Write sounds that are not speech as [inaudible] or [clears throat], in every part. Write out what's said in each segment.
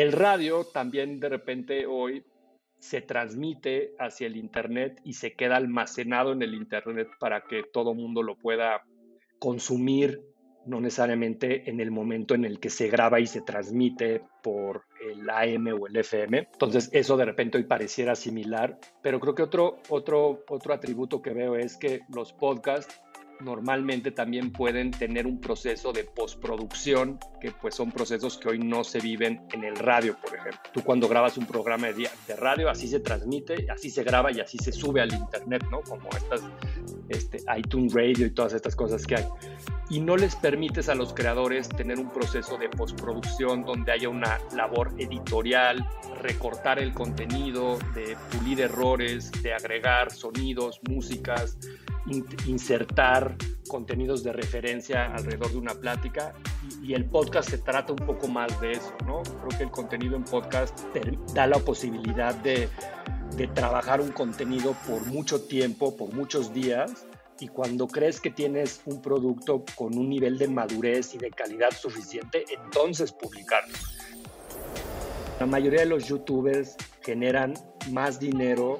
El radio también de repente hoy se transmite hacia el Internet y se queda almacenado en el Internet para que todo mundo lo pueda consumir, no necesariamente en el momento en el que se graba y se transmite por el AM o el FM. Entonces eso de repente hoy pareciera similar, pero creo que otro, otro, otro atributo que veo es que los podcasts normalmente también pueden tener un proceso de postproducción, que pues son procesos que hoy no se viven en el radio, por ejemplo. Tú cuando grabas un programa de, radio, así se transmite, así se graba y así se sube al internet, ¿no? Como estas este, iTunes Radio y todas estas cosas que hay. Y no les permites a los creadores tener un proceso de postproducción donde haya una labor editorial, recortar el contenido, de pulir errores, de agregar sonidos, músicas, insertar contenidos de referencia alrededor de una plática y, el podcast se trata un poco más de eso, ¿no? Creo que el contenido en podcast da la posibilidad de trabajar un contenido por mucho tiempo, por muchos días y cuando crees que tienes un producto con un nivel de madurez y de calidad suficiente, entonces publicarlo. La mayoría de los youtubers generan más dinero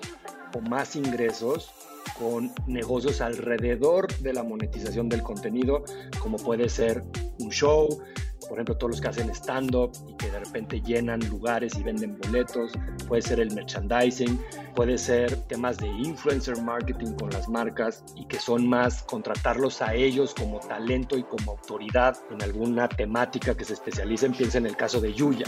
o más ingresos con negocios alrededor de la monetización del contenido, como puede ser un show, por ejemplo, todos los que hacen stand-up y que de repente llenan lugares y venden boletos, puede ser el merchandising, puede ser temas de influencer marketing con las marcas y que son más contratarlos a ellos como talento y como autoridad en alguna temática que se especialicen. Piensa en el caso de Yuya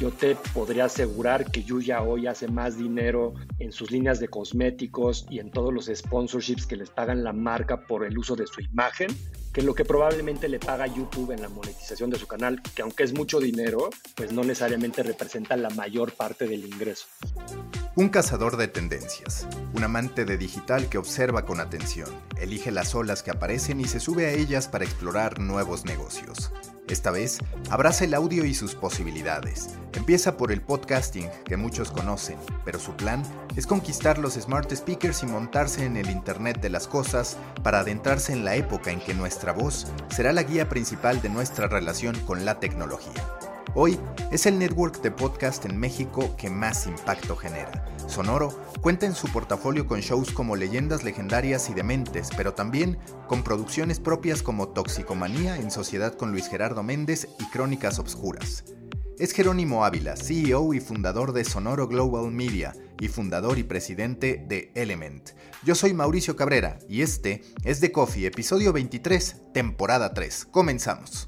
yo te podría asegurar que Yuya hoy hace más dinero en sus líneas de cosméticos y en todos los sponsorships que les pagan la marca por el uso de su imagen que lo que probablemente le paga YouTube en la monetización de su canal, que aunque es mucho dinero, pues no necesariamente representa la mayor parte del ingreso. Un cazador de tendencias, un amante de digital que observa con atención, elige las olas que aparecen y se sube a ellas para explorar nuevos negocios. Esta vez, abraza el audio y sus posibilidades. Empieza por el podcasting, que muchos conocen, pero su plan es conquistar los smart speakers y montarse en el Internet de las Cosas para adentrarse en la época en que nuestra voz será la guía principal de nuestra relación con la tecnología. Hoy es el network de podcast en México que más impacto genera. Sonoro cuenta en su portafolio con shows como Leyendas Legendarias y Dementes, pero también con producciones propias como Toxicomanía en sociedad con Luis Gerardo Méndez y Crónicas Obscuras. Es Jerónimo Ávila, CEO y fundador de Sonoro Global Media y fundador y presidente de Element. Yo soy Mauricio Cabrera y este es The Coffee, episodio 23, temporada 3. Comenzamos.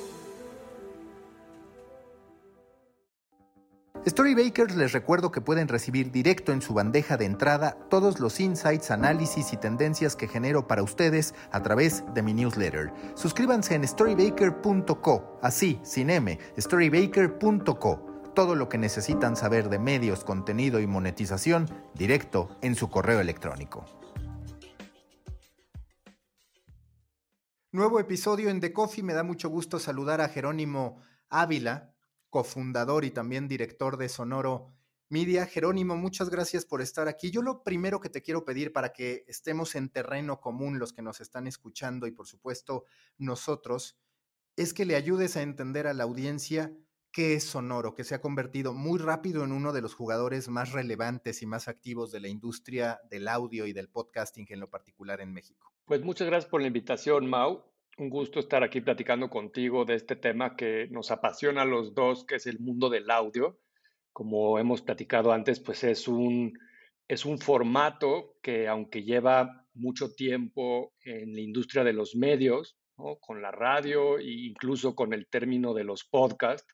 Storybakers les recuerdo que pueden recibir directo en su bandeja de entrada todos los insights, análisis y tendencias que genero para ustedes a través de mi newsletter. Suscríbanse en storybaker.co, así, sin M, storybaker.co. Todo lo que necesitan saber de medios, contenido y monetización directo en su correo electrónico. Nuevo episodio en The Coffee. Me da mucho gusto saludar a Jerónimo Ávila, cofundador y también director de Sonoro Media. Jerónimo, muchas gracias por estar aquí. Yo lo primero que te quiero pedir para que estemos en terreno común los que nos están escuchando y por supuesto nosotros, es que le ayudes a entender a la audiencia qué es Sonoro, que se ha convertido muy rápido en uno de los jugadores más relevantes y más activos de la industria del audio y del podcasting en lo particular en México. Pues muchas gracias por la invitación, Mau un gusto estar aquí platicando contigo de este tema que nos apasiona a los dos, que es el mundo del audio. Como hemos platicado antes, pues es un, es un formato que aunque lleva mucho tiempo en la industria de los medios, con la radio e incluso con el término de los podcasts,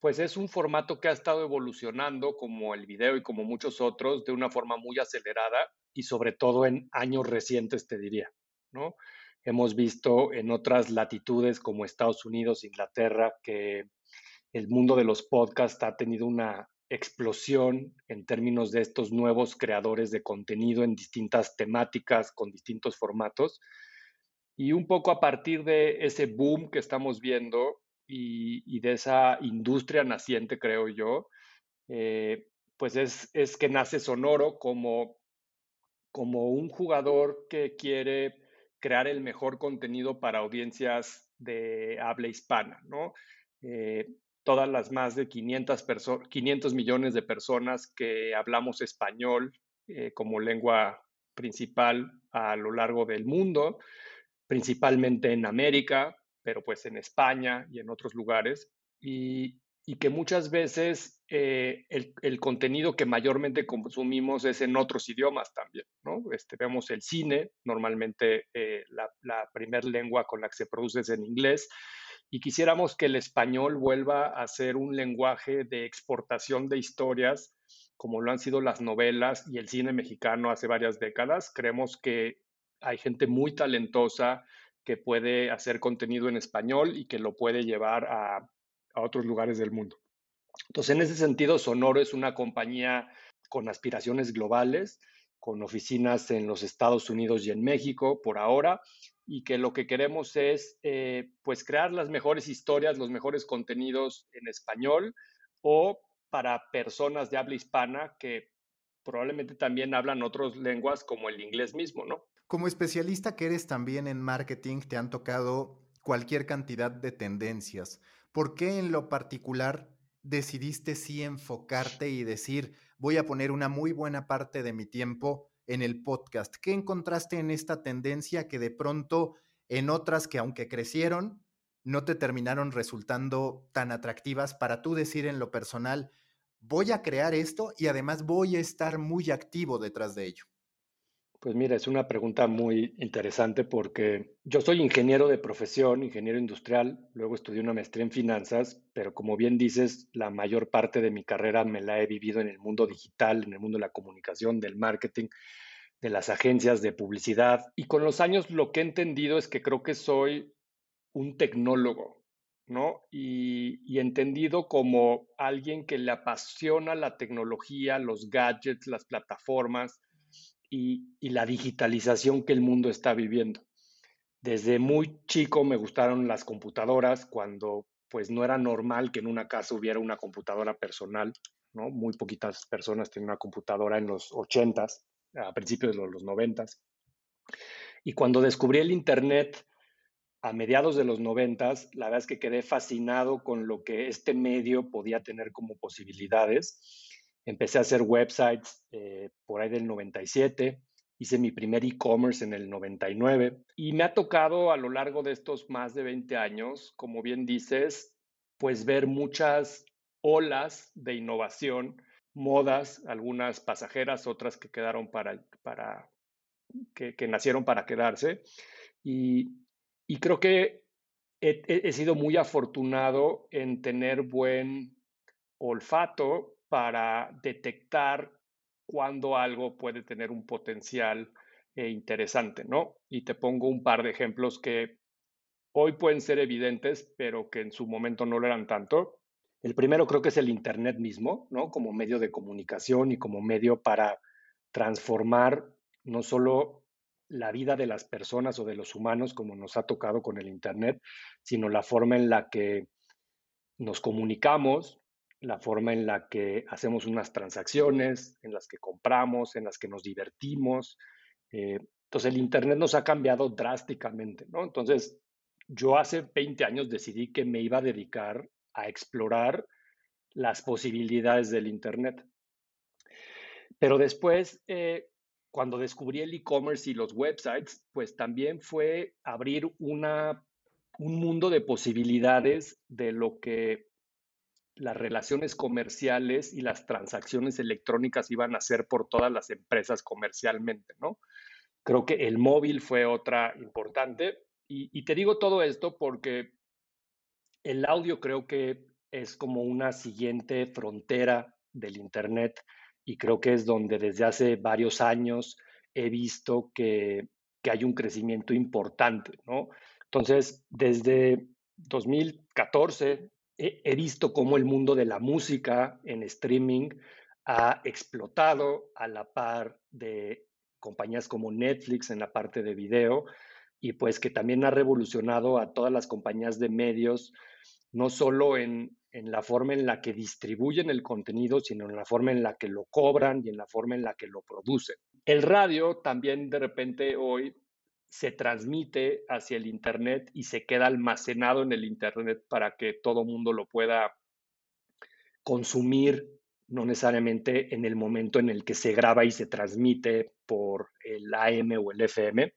pues es un formato que ha estado evolucionando como el video y como muchos otros de una forma muy acelerada y sobre todo en años recientes, te diría, ¿no? Hemos visto en otras latitudes como Estados Unidos, Inglaterra, que el mundo de los podcasts ha tenido una explosión en términos de estos nuevos creadores de contenido en distintas temáticas, con distintos formatos. Y un poco a partir de ese boom que estamos viendo y, de esa industria naciente, creo yo, eh, pues es, es, que nace Sonoro como, como un jugador que quiere crear el mejor contenido para audiencias de habla hispana, ¿no? Eh, todas las más de 500, 500 millones de personas que hablamos español eh, como lengua principal a lo largo del mundo, principalmente en América, pero pues en España y en otros lugares, y, que muchas veces eh, el, contenido que mayormente consumimos es en otros idiomas también, ¿no? Este, vemos el cine, normalmente eh, la, primera lengua con la que se produce es en inglés, y quisiéramos que el español vuelva a ser un lenguaje de exportación de historias, como lo han sido las novelas y el cine mexicano hace varias décadas. Creemos que hay gente muy talentosa que puede hacer contenido en español y que lo puede llevar a otros lugares del mundo. Entonces, en ese sentido, Sonoro es una compañía con aspiraciones globales, con oficinas en los Estados Unidos y en México por ahora, y que lo que queremos es eh, pues crear las mejores historias, los mejores contenidos en español o para personas de habla hispana que probablemente también hablan otras lenguas como el inglés mismo, ¿no? Como especialista que eres también en marketing, te han tocado cualquier cantidad de tendencias. ¿Por qué en lo particular decidiste sí enfocarte y decir, voy a poner una muy buena parte de mi tiempo en el podcast. ¿Qué encontraste en esta tendencia que de pronto en otras que aunque crecieron, no te terminaron resultando tan atractivas para tú decir en lo personal, voy a crear esto y además voy a estar muy activo detrás de ello? Pues mira, es una pregunta muy interesante porque yo soy ingeniero de profesión, ingeniero industrial, luego estudié una maestría en finanzas, pero como bien dices, la mayor parte de mi carrera me la he vivido en el mundo digital, en el mundo de la comunicación, del marketing, de las agencias de publicidad. Y con los años lo que he entendido es que creo que soy un tecnólogo, ¿no? Y, y entendido como alguien que le apasiona la tecnología, los gadgets, las plataformas y, la digitalización que el mundo está viviendo. Desde muy chico me gustaron las computadoras cuando pues no era normal que en una casa hubiera una computadora personal, ¿no? Muy poquitas personas tenían una computadora en los 80s, a principios de los 90s. Y cuando descubrí el Internet a mediados de los 90s, la verdad es que quedé fascinado con lo que este medio podía tener como posibilidades Empecé a hacer websites eh, por ahí del 97, hice mi primer e-commerce en el 99 y me ha tocado a lo largo de estos más de 20 años, como bien dices, pues ver muchas olas de innovación, modas, algunas pasajeras, otras que quedaron para, para que, nacieron para quedarse. Y, creo que he sido muy afortunado en tener buen olfato para detectar cuándo algo puede tener un potencial eh, interesante, ¿no? Y te pongo un par de ejemplos que hoy pueden ser evidentes, pero que en su momento no lo eran tanto. El primero creo que es el Internet mismo, ¿no? Como medio de comunicación y como medio para transformar no solo la vida de las personas o de los humanos, como nos ha tocado con el Internet, sino la forma en la que nos comunicamos, la forma en la que hacemos unas transacciones, en las que compramos, en las que nos divertimos. Eh, entonces el Internet nos ha cambiado drásticamente, ¿no? Entonces yo hace 20 años decidí que me iba a dedicar a explorar las posibilidades del Internet. Pero después, eh, cuando descubrí el e-commerce y los websites, pues también fue abrir una, un mundo de posibilidades de lo que las relaciones comerciales y las transacciones electrónicas iban a ser por todas las empresas comercialmente, ¿no? Creo que el móvil fue otra importante. Y, te digo todo esto porque el audio creo que es como una siguiente frontera del Internet y creo que es donde desde hace varios años he visto que, que hay un crecimiento importante, ¿no? Entonces, desde 2014 he, visto cómo el mundo de la música en streaming ha explotado a la par de compañías como Netflix en la parte de video. y pues que también ha revolucionado a todas las compañías de medios, no solo en, en la forma en la que distribuyen el contenido, sino en la forma en la que lo cobran y en la forma en la que lo producen. El radio también de repente hoy se transmite hacia el Internet y se queda almacenado en el Internet para que todo mundo lo pueda consumir, no necesariamente en el momento en el que se graba y se transmite por el AM o el FM.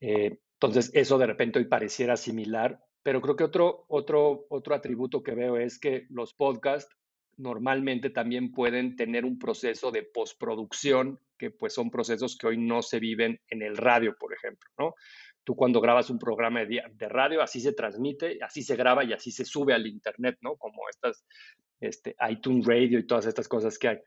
Eh, entonces, eso de repente hoy pareciera similar, pero creo que otro, otro, otro atributo que veo es que los podcasts normalmente también pueden tener un proceso de postproducción, que pues son procesos que hoy no se viven en el radio, por ejemplo, ¿no? Tú cuando grabas un programa de, radio, así se transmite, así se graba y así se sube al internet, ¿no? Como estas este, iTunes Radio y todas estas cosas que hay.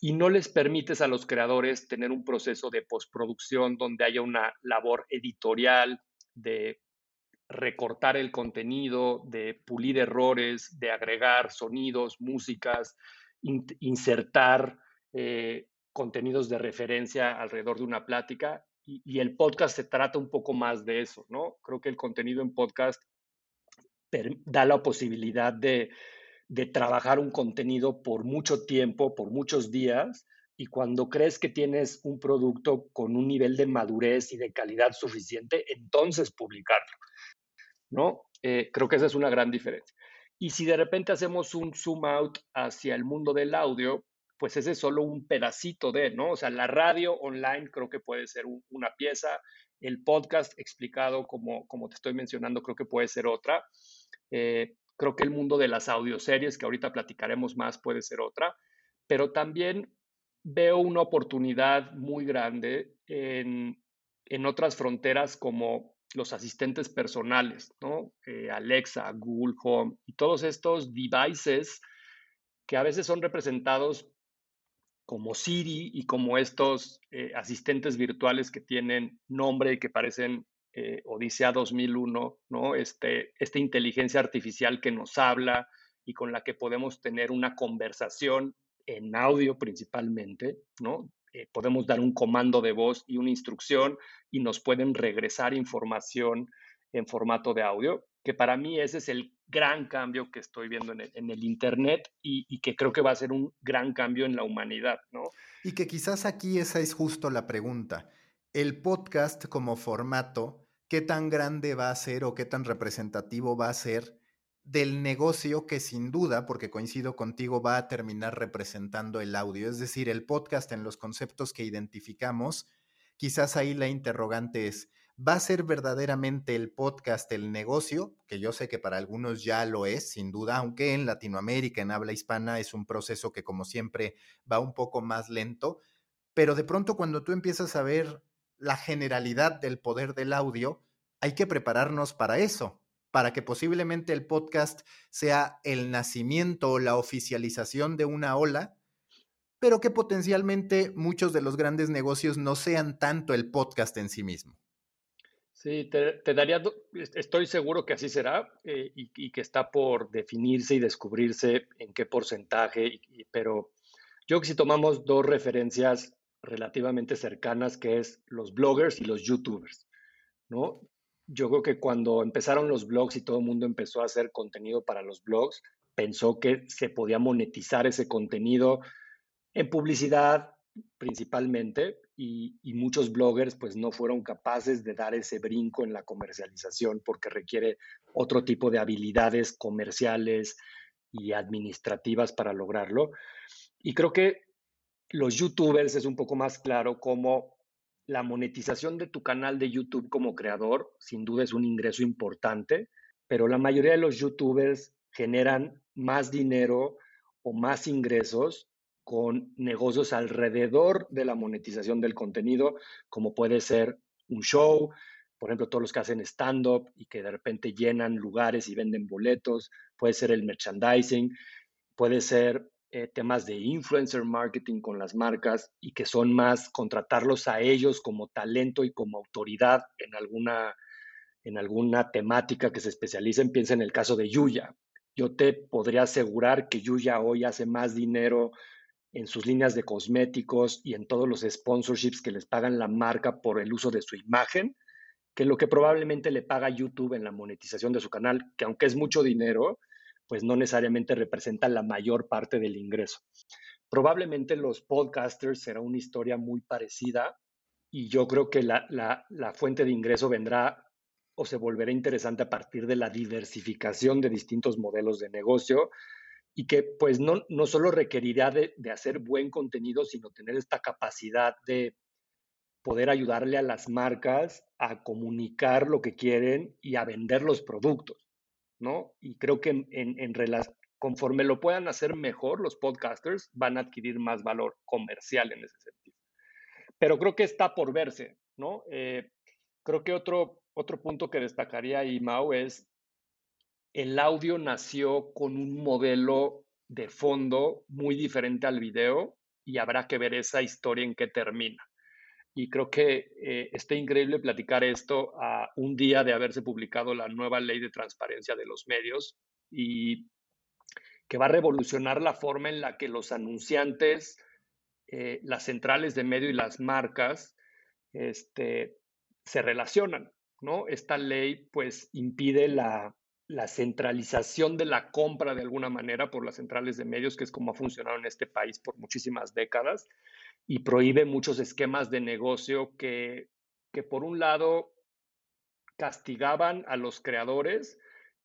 Y no les permites a los creadores tener un proceso de postproducción donde haya una labor editorial, de recortar el contenido, de pulir errores, de agregar sonidos, músicas, insertar eh, contenidos de referencia alrededor de una plática. Y, el podcast se trata un poco más de eso, ¿no? Creo que el contenido en podcast da la posibilidad de, de trabajar un contenido por mucho tiempo, por muchos días, y cuando crees que tienes un producto con un nivel de madurez y de calidad suficiente, entonces publicarlo. ¿No? Eh, creo que esa es una gran diferencia. Y si de repente hacemos un zoom out hacia el mundo del audio, pues ese es solo un pedacito de, ¿no? O sea, la radio online creo que puede ser una pieza, el podcast explicado como, como te estoy mencionando creo que puede ser otra. Eh, creo que el mundo de las audioseries, que ahorita platicaremos más, puede ser otra, pero también veo una oportunidad muy grande en, en otras fronteras como los asistentes personales, ¿no? Eh, Alexa, Google Home y todos estos devices que a veces son representados como Siri y como estos eh, asistentes virtuales que tienen nombre y que parecen eh, Odisea 2001, ¿no? Este, esta inteligencia artificial que nos habla y con la que podemos tener una conversación en audio principalmente, ¿no? Eh, podemos dar un comando de voz y una instrucción y nos pueden regresar información en formato de audio, que para mí ese es el gran cambio que estoy viendo en el, Internet y, que creo que va a ser un gran cambio en la humanidad, ¿no? Y que quizás aquí esa es justo la pregunta. El podcast como formato, ¿qué tan grande va a ser o qué tan representativo va a ser del negocio que sin duda, porque coincido contigo, va a terminar representando el audio, es decir, el podcast en los conceptos que identificamos. Quizás ahí la interrogante es, ¿va a ser verdaderamente el podcast el negocio? Que yo sé que para algunos ya lo es, sin duda, aunque en Latinoamérica, en habla hispana, es un proceso que como siempre va un poco más lento, pero de pronto cuando tú empiezas a ver la generalidad del poder del audio, hay que prepararnos para eso para que posiblemente el podcast sea el nacimiento o la oficialización de una ola, pero que potencialmente muchos de los grandes negocios no sean tanto el podcast en sí mismo. Sí, te, daría, estoy seguro que así será eh, y, que está por definirse y descubrirse en qué porcentaje, pero yo que si tomamos dos referencias relativamente cercanas, que es los bloggers y los youtubers, ¿no? Yo creo que cuando empezaron los blogs y todo el mundo empezó a hacer contenido para los blogs, pensó que se podía monetizar ese contenido en publicidad principalmente y, muchos bloggers pues no fueron capaces de dar ese brinco en la comercialización porque requiere otro tipo de habilidades comerciales y administrativas para lograrlo. Y creo que los youtubers es un poco más claro cómo la monetización de tu canal de YouTube como creador sin duda es un ingreso importante, pero la mayoría de los youtubers generan más dinero o más ingresos con negocios alrededor de la monetización del contenido, como puede ser un show, por ejemplo, todos los que hacen stand-up y que de repente llenan lugares y venden boletos, puede ser el merchandising, puede ser eh, temas de influencer marketing con las marcas y que son más contratarlos a ellos como talento y como autoridad en alguna, en alguna temática que se especialicen. Piensa en el caso de Yuya. Yo te podría asegurar que Yuya hoy hace más dinero en sus líneas de cosméticos y en todos los sponsorships que les pagan la marca por el uso de su imagen que lo que probablemente le paga YouTube en la monetización de su canal, que aunque es mucho dinero, pues no necesariamente representa la mayor parte del ingreso. Probablemente los podcasters será una historia muy parecida y yo creo que la, fuente de ingreso vendrá o se volverá interesante a partir de la diversificación de distintos modelos de negocio y que pues no, no solo requerirá de, de hacer buen contenido, sino tener esta capacidad de poder ayudarle a las marcas a comunicar lo que quieren y a vender los productos, Y creo que en, en, conforme lo puedan hacer mejor, los podcasters van a adquirir más valor comercial en ese sentido. Pero creo que está por verse, ¿no? Eh, creo que otro, otro punto que destacaría ahí, Mau, es el audio nació con un modelo de fondo muy diferente al video y habrá que ver esa historia en qué termina y creo que eh, está increíble platicar esto a un día de haberse publicado la nueva ley de transparencia de los medios y que va a revolucionar la forma en la que los anunciantes, eh, las centrales de medio y las marcas este, se relacionan. ¿no? Esta ley pues impide la, la centralización de la compra de alguna manera por las centrales de medios, que es como ha funcionado en este país por muchísimas décadas, y prohíbe muchos esquemas de negocio que, que por un lado castigaban a los creadores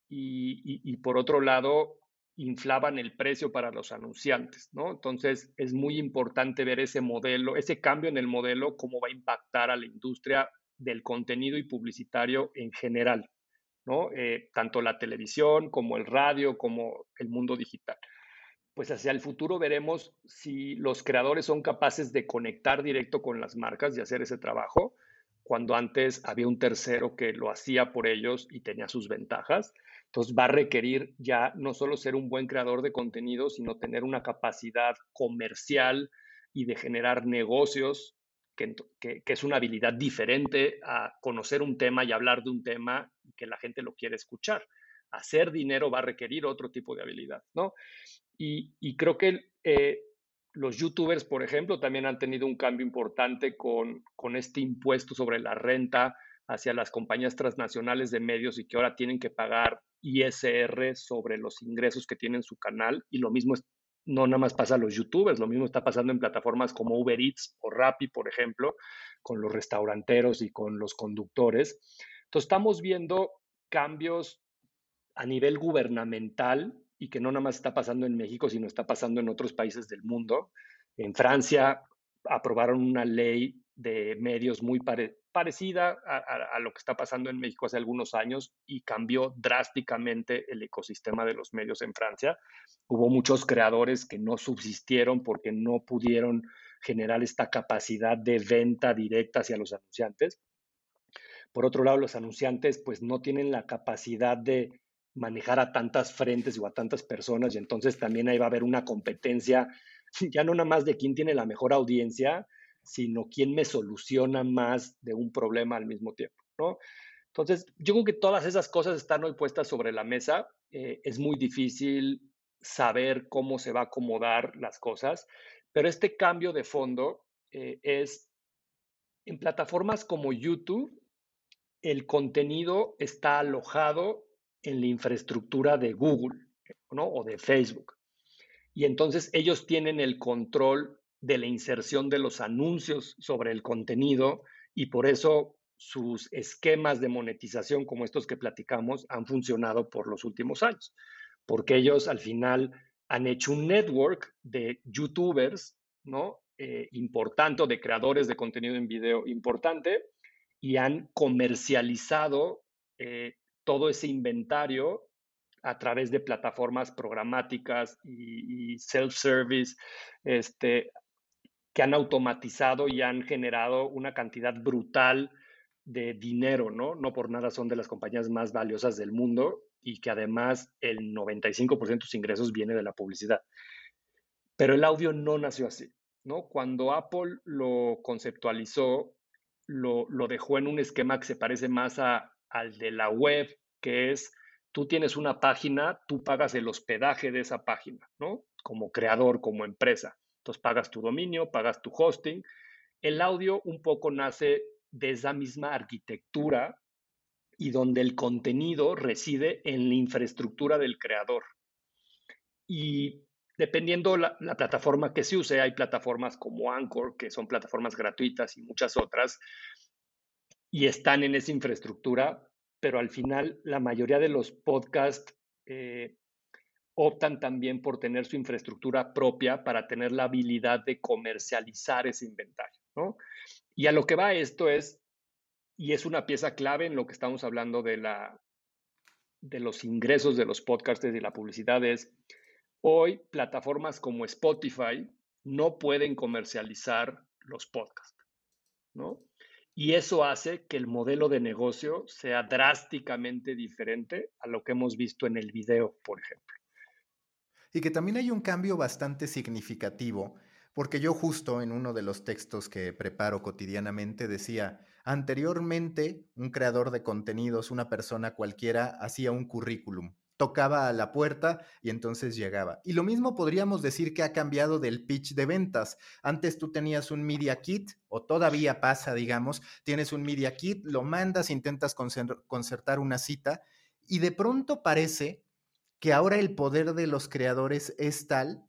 y, por otro lado inflaban el precio para los anunciantes, ¿no? Entonces es muy importante ver ese modelo, ese cambio en el modelo, cómo va a impactar a la industria del contenido y publicitario en general, ¿no? Eh, tanto la televisión como el radio, como el mundo digital pues hacia el futuro veremos si los creadores son capaces de conectar directo con las marcas y hacer ese trabajo, cuando antes había un tercero que lo hacía por ellos y tenía sus ventajas. Entonces va a requerir ya no solo ser un buen creador de contenido, sino tener una capacidad comercial y de generar negocios, que, que, es una habilidad diferente a conocer un tema y hablar de un tema que la gente lo quiere escuchar hacer dinero va a requerir otro tipo de habilidad, ¿no? Y, creo que eh, los youtubers, por ejemplo, también han tenido un cambio importante con, con este impuesto sobre la renta hacia las compañías transnacionales de medios y que ahora tienen que pagar ISR sobre los ingresos que tienen su canal. Y lo mismo no nada más pasa a los youtubers, lo mismo está pasando en plataformas como Uber Eats o Rappi, por ejemplo, con los restauranteros y con los conductores. Entonces estamos viendo cambios a nivel gubernamental y que no nada más está pasando en México, sino está pasando en otros países del mundo. En Francia aprobaron una ley de medios muy parecida a, lo que está pasando en México hace algunos años y cambió drásticamente el ecosistema de los medios en Francia. Hubo muchos creadores que no subsistieron porque no pudieron generar esta capacidad de venta directa hacia los anunciantes. Por otro lado, los anunciantes pues no tienen la capacidad de manejar a tantas frentes o a tantas personas y entonces también ahí va a haber una competencia, [laughs] ya no nada más de quién tiene la mejor audiencia, sino quién me soluciona más de un problema al mismo tiempo, ¿no? Entonces, yo creo que todas esas cosas están hoy puestas sobre la mesa. Eh, es muy difícil saber cómo se va a acomodar las cosas, pero este cambio de fondo eh, es en plataformas como YouTube, el contenido está alojado en la infraestructura de Google ¿no? o de Facebook. Y entonces ellos tienen el control de la inserción de los anuncios sobre el contenido y por eso sus esquemas de monetización como estos que platicamos han funcionado por los últimos años, porque ellos al final han hecho un network de youtubers, ¿no? Eh, importante, de creadores de contenido en video importante, y han comercializado eh, todo ese inventario a través de plataformas programáticas y, self-service, este, que han automatizado y han generado una cantidad brutal de dinero, ¿no? No por nada son de las compañías más valiosas del mundo y que además el 95% de sus ingresos viene de la publicidad. Pero el audio no nació así, ¿no? Cuando Apple lo conceptualizó, lo, lo dejó en un esquema que se parece más a, al de la web, que es tú tienes una página, tú pagas el hospedaje de esa página, ¿no? Como creador, como empresa. Entonces pagas tu dominio, pagas tu hosting. El audio un poco nace de esa misma arquitectura y donde el contenido reside en la infraestructura del creador. Y dependiendo la, la plataforma que se use, hay plataformas como Anchor, que son plataformas gratuitas y muchas otras, y están en esa infraestructura, pero al final la mayoría de los podcasts eh, optan también por tener su infraestructura propia para tener la habilidad de comercializar ese inventario. ¿no? Y a lo que va esto es, y es una pieza clave en lo que estamos hablando de, la, de los ingresos de los podcasts y la publicidad, es hoy plataformas como Spotify no pueden comercializar los podcasts. ¿no? Y eso hace que el modelo de negocio sea drásticamente diferente a lo que hemos visto en el video, por ejemplo. Y que también hay un cambio bastante significativo, porque yo justo en uno de los textos que preparo cotidianamente decía, anteriormente un creador de contenidos, una persona cualquiera, hacía un currículum, tocaba a la puerta y entonces llegaba. Y lo mismo podríamos decir que ha cambiado del pitch de ventas. Antes tú tenías un media kit, o todavía pasa, digamos, tienes un media kit, lo mandas, intentas concertar una cita, y de pronto parece que ahora el poder de los creadores es tal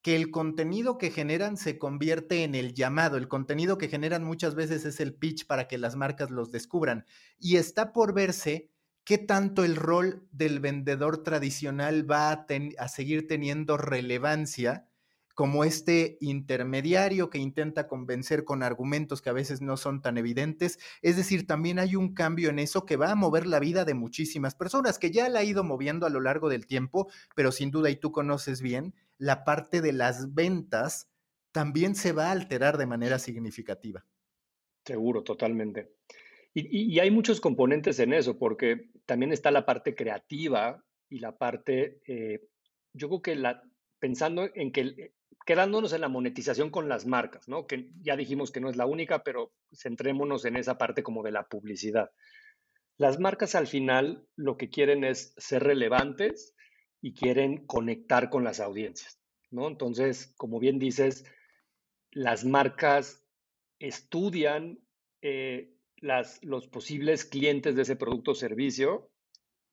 que el contenido que generan se convierte en el llamado. El contenido que generan muchas veces es el pitch para que las marcas los descubran. Y está por verse qué tanto el rol del vendedor tradicional va a, seguir teniendo relevancia como este intermediario que intenta convencer con argumentos que a veces no son tan evidentes. Es decir, también hay un cambio en eso que va a mover la vida de muchísimas personas, que ya la ha ido moviendo a lo largo del tiempo, pero sin duda, y tú conoces bien, la parte de las ventas también se va a alterar de manera significativa. Seguro, totalmente. Y, hay muchos componentes en eso, porque también está la parte creativa y la parte, eh, yo creo que la, pensando en que quedándonos en la monetización con las marcas, ¿no? Que ya dijimos que no es la única, pero centrémonos en esa parte como de la publicidad. Las marcas al final lo que quieren es ser relevantes y quieren conectar con las audiencias, ¿no? Entonces, como bien dices, las marcas estudian eh, las, los posibles clientes de ese producto o servicio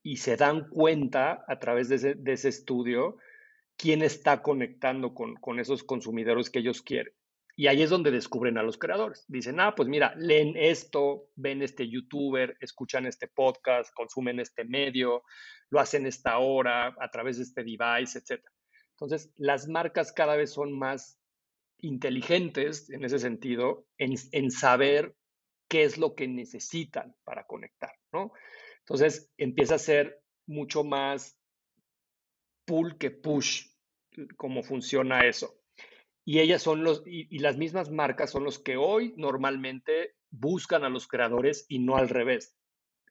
y se dan cuenta a través de ese, estudio quién está conectando con, esos consumidores que ellos quieren. Y ahí es donde descubren a los creadores. Dicen, ah, pues mira, leen esto, ven este youtuber, escuchan este podcast, consumen este medio, lo hacen esta hora a través de este device, etc. Entonces, las marcas cada vez son más inteligentes en ese sentido, en, en saber qué es lo que necesitan para conectar, ¿no? Entonces, empieza a ser mucho más pull que push, cómo funciona eso. Y ellas son los, y, las mismas marcas son los que hoy normalmente buscan a los creadores y no al revés.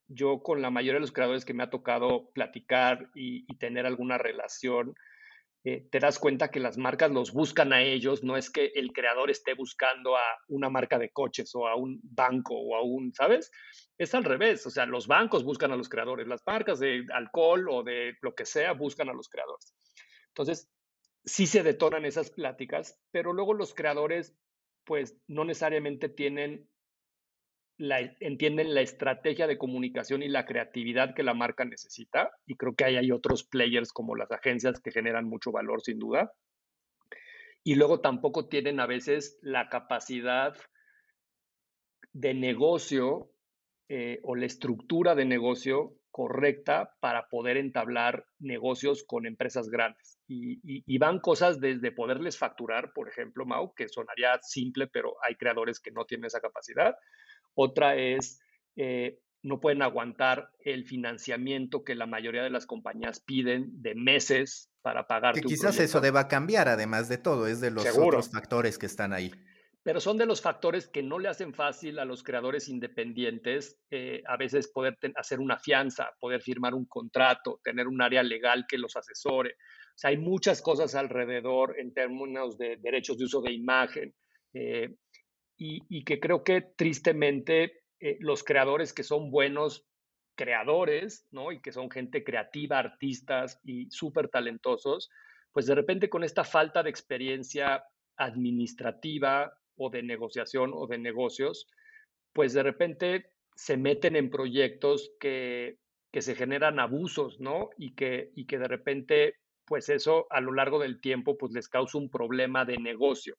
Yo con la mayoría de los creadores que me ha tocado platicar y, tener alguna relación, eh, te das cuenta que las marcas los buscan a ellos, no es que el creador esté buscando a una marca de coches o a un banco o a un, ¿sabes? Es al revés, o sea, los bancos buscan a los creadores, las marcas de alcohol o de lo que sea buscan a los creadores. Entonces, sí se detonan esas pláticas, pero luego los creadores, pues, no necesariamente tienen la, entienden la estrategia de comunicación y la creatividad que la marca necesita. Y creo que ahí hay otros players como las agencias que generan mucho valor, sin duda. Y luego tampoco tienen a veces la capacidad de negocio eh, o la estructura de negocio correcta para poder entablar negocios con empresas grandes. Y, van cosas desde poderles facturar, por ejemplo, Mau, que sonaría simple, pero hay creadores que no tienen esa capacidad. Otra es, eh, no pueden aguantar el financiamiento que la mayoría de las compañías piden de meses para pagar. Que quizás eso deba cambiar, además de todo, es de los otros factores que están ahí pero son de los factores que no le hacen fácil a los creadores independientes eh, a veces poder hacer una fianza, poder firmar un contrato, tener un área legal que los asesore. O sea, hay muchas cosas alrededor en términos de derechos de uso de imagen eh, y, que creo que tristemente eh, los creadores que son buenos creadores, ¿no? Y que son gente creativa, artistas y súper talentosos, pues de repente con esta falta de experiencia administrativa o de negociación o de negocios, pues de repente se meten en proyectos que, que se generan abusos, ¿no? Y que, y que de repente, pues eso a lo largo del tiempo, pues les causa un problema de negocio.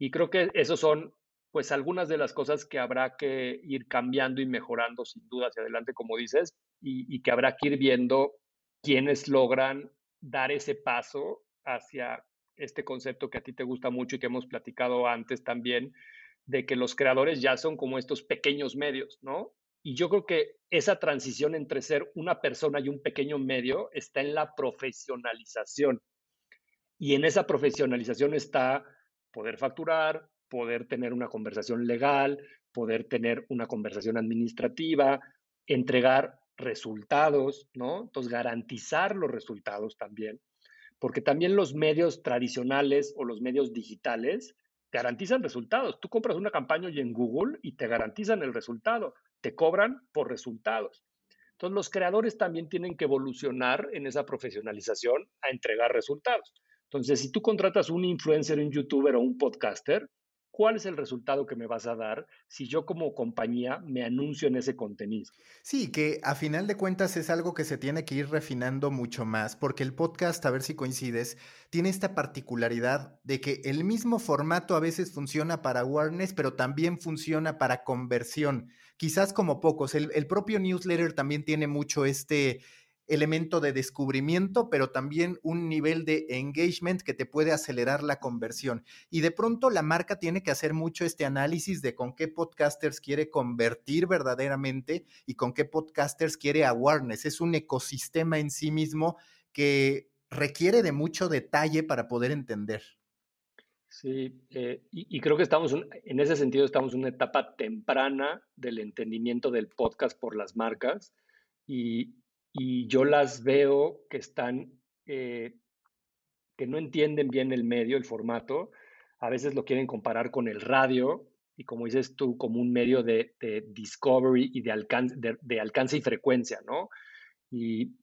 Y creo que esos son, pues, algunas de las cosas que habrá que ir cambiando y mejorando sin duda hacia adelante, como dices, y, y que habrá que ir viendo quiénes logran dar ese paso hacia este concepto que a ti te gusta mucho y que hemos platicado antes también, de que los creadores ya son como estos pequeños medios, ¿no? Y yo creo que esa transición entre ser una persona y un pequeño medio está en la profesionalización. Y en esa profesionalización está poder facturar, poder tener una conversación legal, poder tener una conversación administrativa, entregar resultados, ¿no? Entonces, garantizar los resultados también, porque también los medios tradicionales o los medios digitales garantizan resultados. Tú compras una campaña y en Google y te garantizan el resultado, te cobran por resultados. Entonces, los creadores también tienen que evolucionar en esa profesionalización a entregar resultados. Entonces, si tú contratas un influencer, un youtuber o un podcaster, ¿cuál es el resultado que me vas a dar si yo como compañía me anuncio en ese contenido? Sí, que a final de cuentas es algo que se tiene que ir refinando mucho más, porque el podcast, a ver si coincides, tiene esta particularidad de que el mismo formato a veces funciona para awareness, pero también funciona para conversión, quizás como pocos. El, el propio newsletter también tiene mucho este elemento de descubrimiento, pero también un nivel de engagement que te puede acelerar la conversión. Y de pronto la marca tiene que hacer mucho este análisis de con qué podcasters quiere convertir verdaderamente y con qué podcasters quiere awareness. Es un ecosistema en sí mismo que requiere de mucho detalle para poder entender. Sí, eh, y, y, creo que estamos, en ese sentido, estamos en una etapa temprana del entendimiento del podcast por las marcas. Y, y yo las veo que están, eh, que no entienden bien el medio, el formato, a veces lo quieren comparar con el radio y como dices tú, como un medio de, discovery y de alcance, de, alcance y frecuencia, ¿no? Y,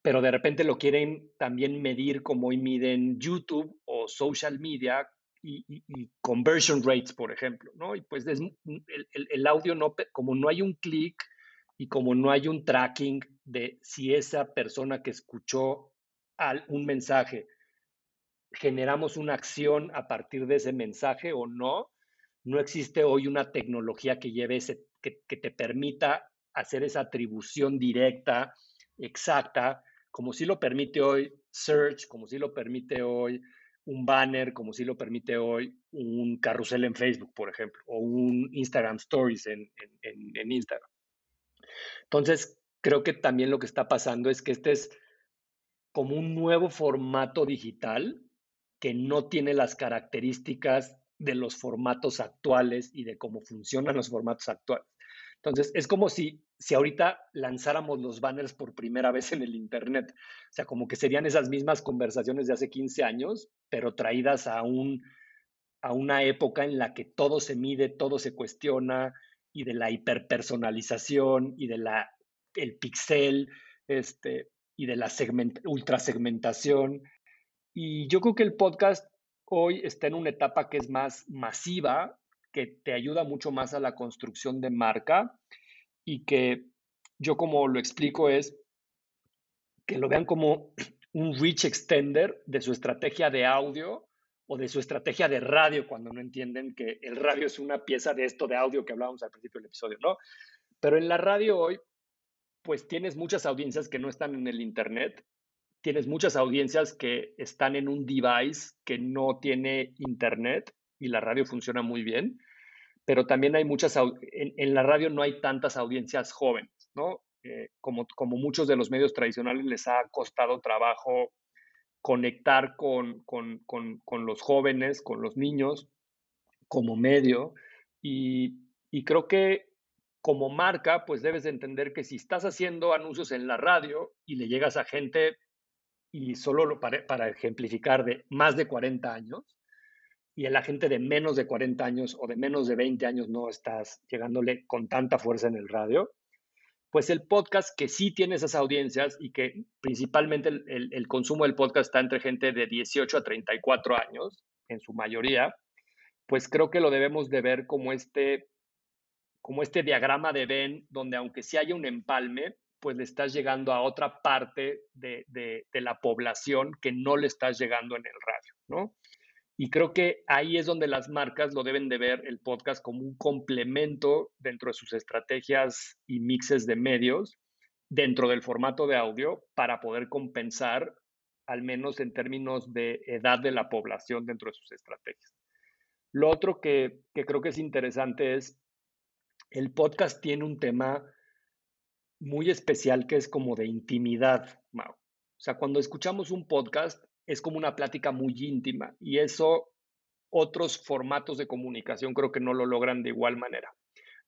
pero de repente lo quieren también medir como hoy miden YouTube o social media y, conversion rates, por ejemplo, ¿no? Y pues el, el, audio no, como no hay un clic, y como no hay un tracking de si esa persona que escuchó un mensaje generamos una acción a partir de ese mensaje o no, no existe hoy una tecnología que lleve que, que te permita hacer esa atribución directa, exacta, como si lo permite hoy Search, como si lo permite hoy un banner, como si lo permite hoy un carrusel en Facebook, por ejemplo, o un Instagram Stories en, en, en Instagram. Entonces, creo que también lo que está pasando es que este es como un nuevo formato digital que no tiene las características de los formatos actuales y de cómo funcionan los formatos actuales. Entonces, es como si, si ahorita lanzáramos los banners por primera vez en el Internet. O sea, como que serían esas mismas conversaciones de hace 15 años, pero traídas a, un, a una época en la que todo se mide, todo se cuestiona, y de la hiperpersonalización y de la el pixel este, y de la segment, ultrasegmentación. Y yo creo que el podcast hoy está en una etapa que es más masiva, que te ayuda mucho más a la construcción de marca y que yo como lo explico es que lo vean como [clears throat] un reach extender de su estrategia de audio o de su estrategia de radio cuando no entienden que el radio es una pieza de esto de audio que hablábamos al principio del episodio, ¿no? Pero en la radio hoy, pues tienes muchas audiencias que no están en el Internet, tienes muchas audiencias que están en un device que no tiene Internet y la radio funciona muy bien, pero también hay muchas, en, la radio no hay tantas audiencias jóvenes, ¿no? Eh, como, como muchos de los medios tradicionales les ha costado trabajo conectar con, los jóvenes, con los niños, como medio. Y, creo que como marca, pues debes de entender que si estás haciendo anuncios en la radio y le llegas a gente, y solo para, para ejemplificar, de más de 40 años, y a la gente de menos de 40 años o de menos de 20 años no estás llegándole con tanta fuerza en el radio, pues el podcast que sí tiene esas audiencias y que principalmente el, consumo del podcast está entre gente de 18 a 34 años, en su mayoría, pues creo que lo debemos de ver como este como este diagrama de Venn, donde aunque sí haya un empalme, pues le estás llegando a otra parte de, de, la población que no le estás llegando en el radio, ¿no? Y creo que ahí es donde las marcas lo deben de ver el podcast como un complemento dentro de sus estrategias y mixes de medios dentro del formato de audio para poder compensar, al menos en términos de edad de la población dentro de sus estrategias. Lo otro que, que creo que es interesante es, el podcast tiene un tema muy especial que es como de intimidad. O sea, cuando escuchamos un podcast es como una plática muy íntima y eso otros formatos de comunicación creo que no lo logran de igual manera.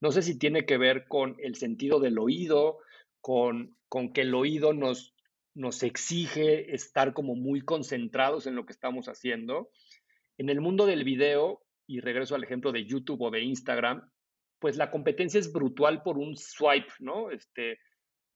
No sé si tiene que ver con el sentido del oído, con, con que el oído nos, nos exige estar como muy concentrados en lo que estamos haciendo. En el mundo del video, y regreso al ejemplo de YouTube o de Instagram, pues la competencia es brutal por un swipe, ¿no? Este,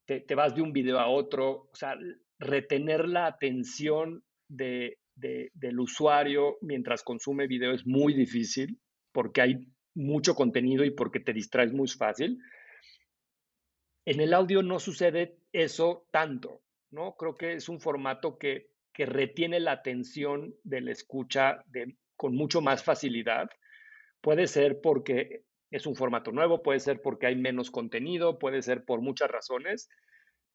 te, vas de un video a otro, o sea, retener la atención de, del usuario mientras consume video es muy difícil porque hay mucho contenido y porque te distraes muy fácil. En el audio no sucede eso tanto, ¿no? Creo que es un formato que, que retiene la atención del escucha de, con mucho más facilidad. Puede ser porque es un formato nuevo, puede ser porque hay menos contenido, puede ser por muchas razones,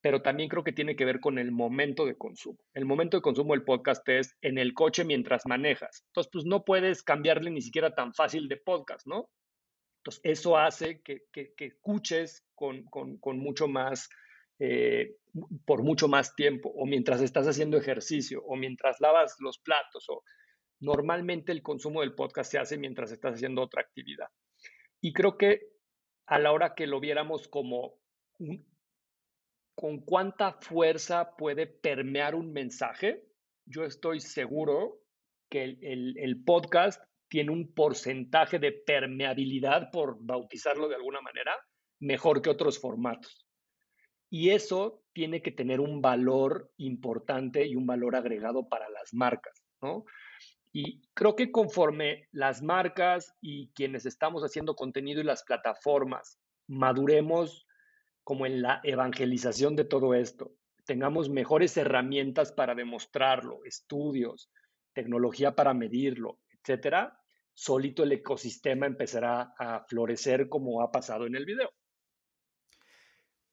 pero también creo que tiene que ver con el momento de consumo. El momento de consumo del podcast es en el coche mientras manejas. Entonces, pues no puedes cambiarle ni siquiera tan fácil de podcast, ¿no? Entonces, eso hace que, escuches con, mucho más, eh, por mucho más tiempo, o mientras estás haciendo ejercicio, o mientras lavas los platos, o normalmente el consumo del podcast se hace mientras estás haciendo otra actividad. Y creo que a la hora que lo viéramos como con cuánta fuerza puede permear un mensaje, yo estoy seguro que el, podcast tiene un porcentaje de permeabilidad, por bautizarlo de alguna manera, mejor que otros formatos. Y eso tiene que tener un valor importante y un valor agregado para las marcas, ¿no? Y creo que conforme las marcas y quienes estamos haciendo contenido y las plataformas maduremos como en la evangelización de todo esto, tengamos mejores herramientas para demostrarlo, estudios, tecnología para medirlo, etcétera, solito el ecosistema empezará a florecer como ha pasado en el video.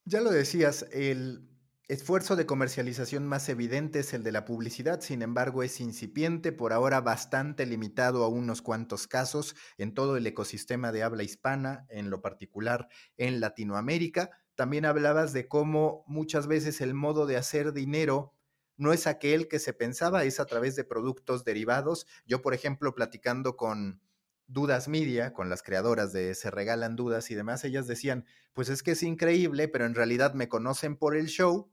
Ya lo decías, el esfuerzo de comercialización más evidente es el de la publicidad, sin embargo es incipiente, por ahora bastante limitado a unos cuantos casos en todo el ecosistema de habla hispana, en lo particular en Latinoamérica. También hablabas de cómo muchas veces el modo de hacer dinero no es aquel que se pensaba, es a través de productos derivados. Yo, por ejemplo, platicando con Dudas Media, con las creadoras de Se Regalan Dudas y demás, ellas decían, pues es que es increíble, pero en realidad me conocen por el show,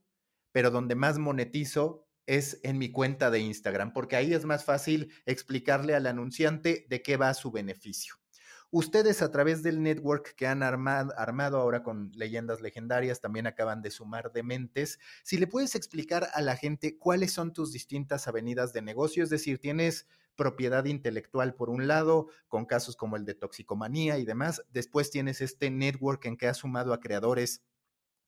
pero donde más monetizo es en mi cuenta de Instagram, porque ahí es más fácil explicarle al anunciante de qué va su beneficio. Ustedes a través del network que han armado, armado, ahora con leyendas legendarias, también acaban de sumar de mentes. Si le puedes explicar a la gente cuáles son tus distintas avenidas de negocio, es decir, tienes propiedad intelectual por un lado, con casos como el de toxicomanía y demás. Después tienes este network en que has sumado a creadores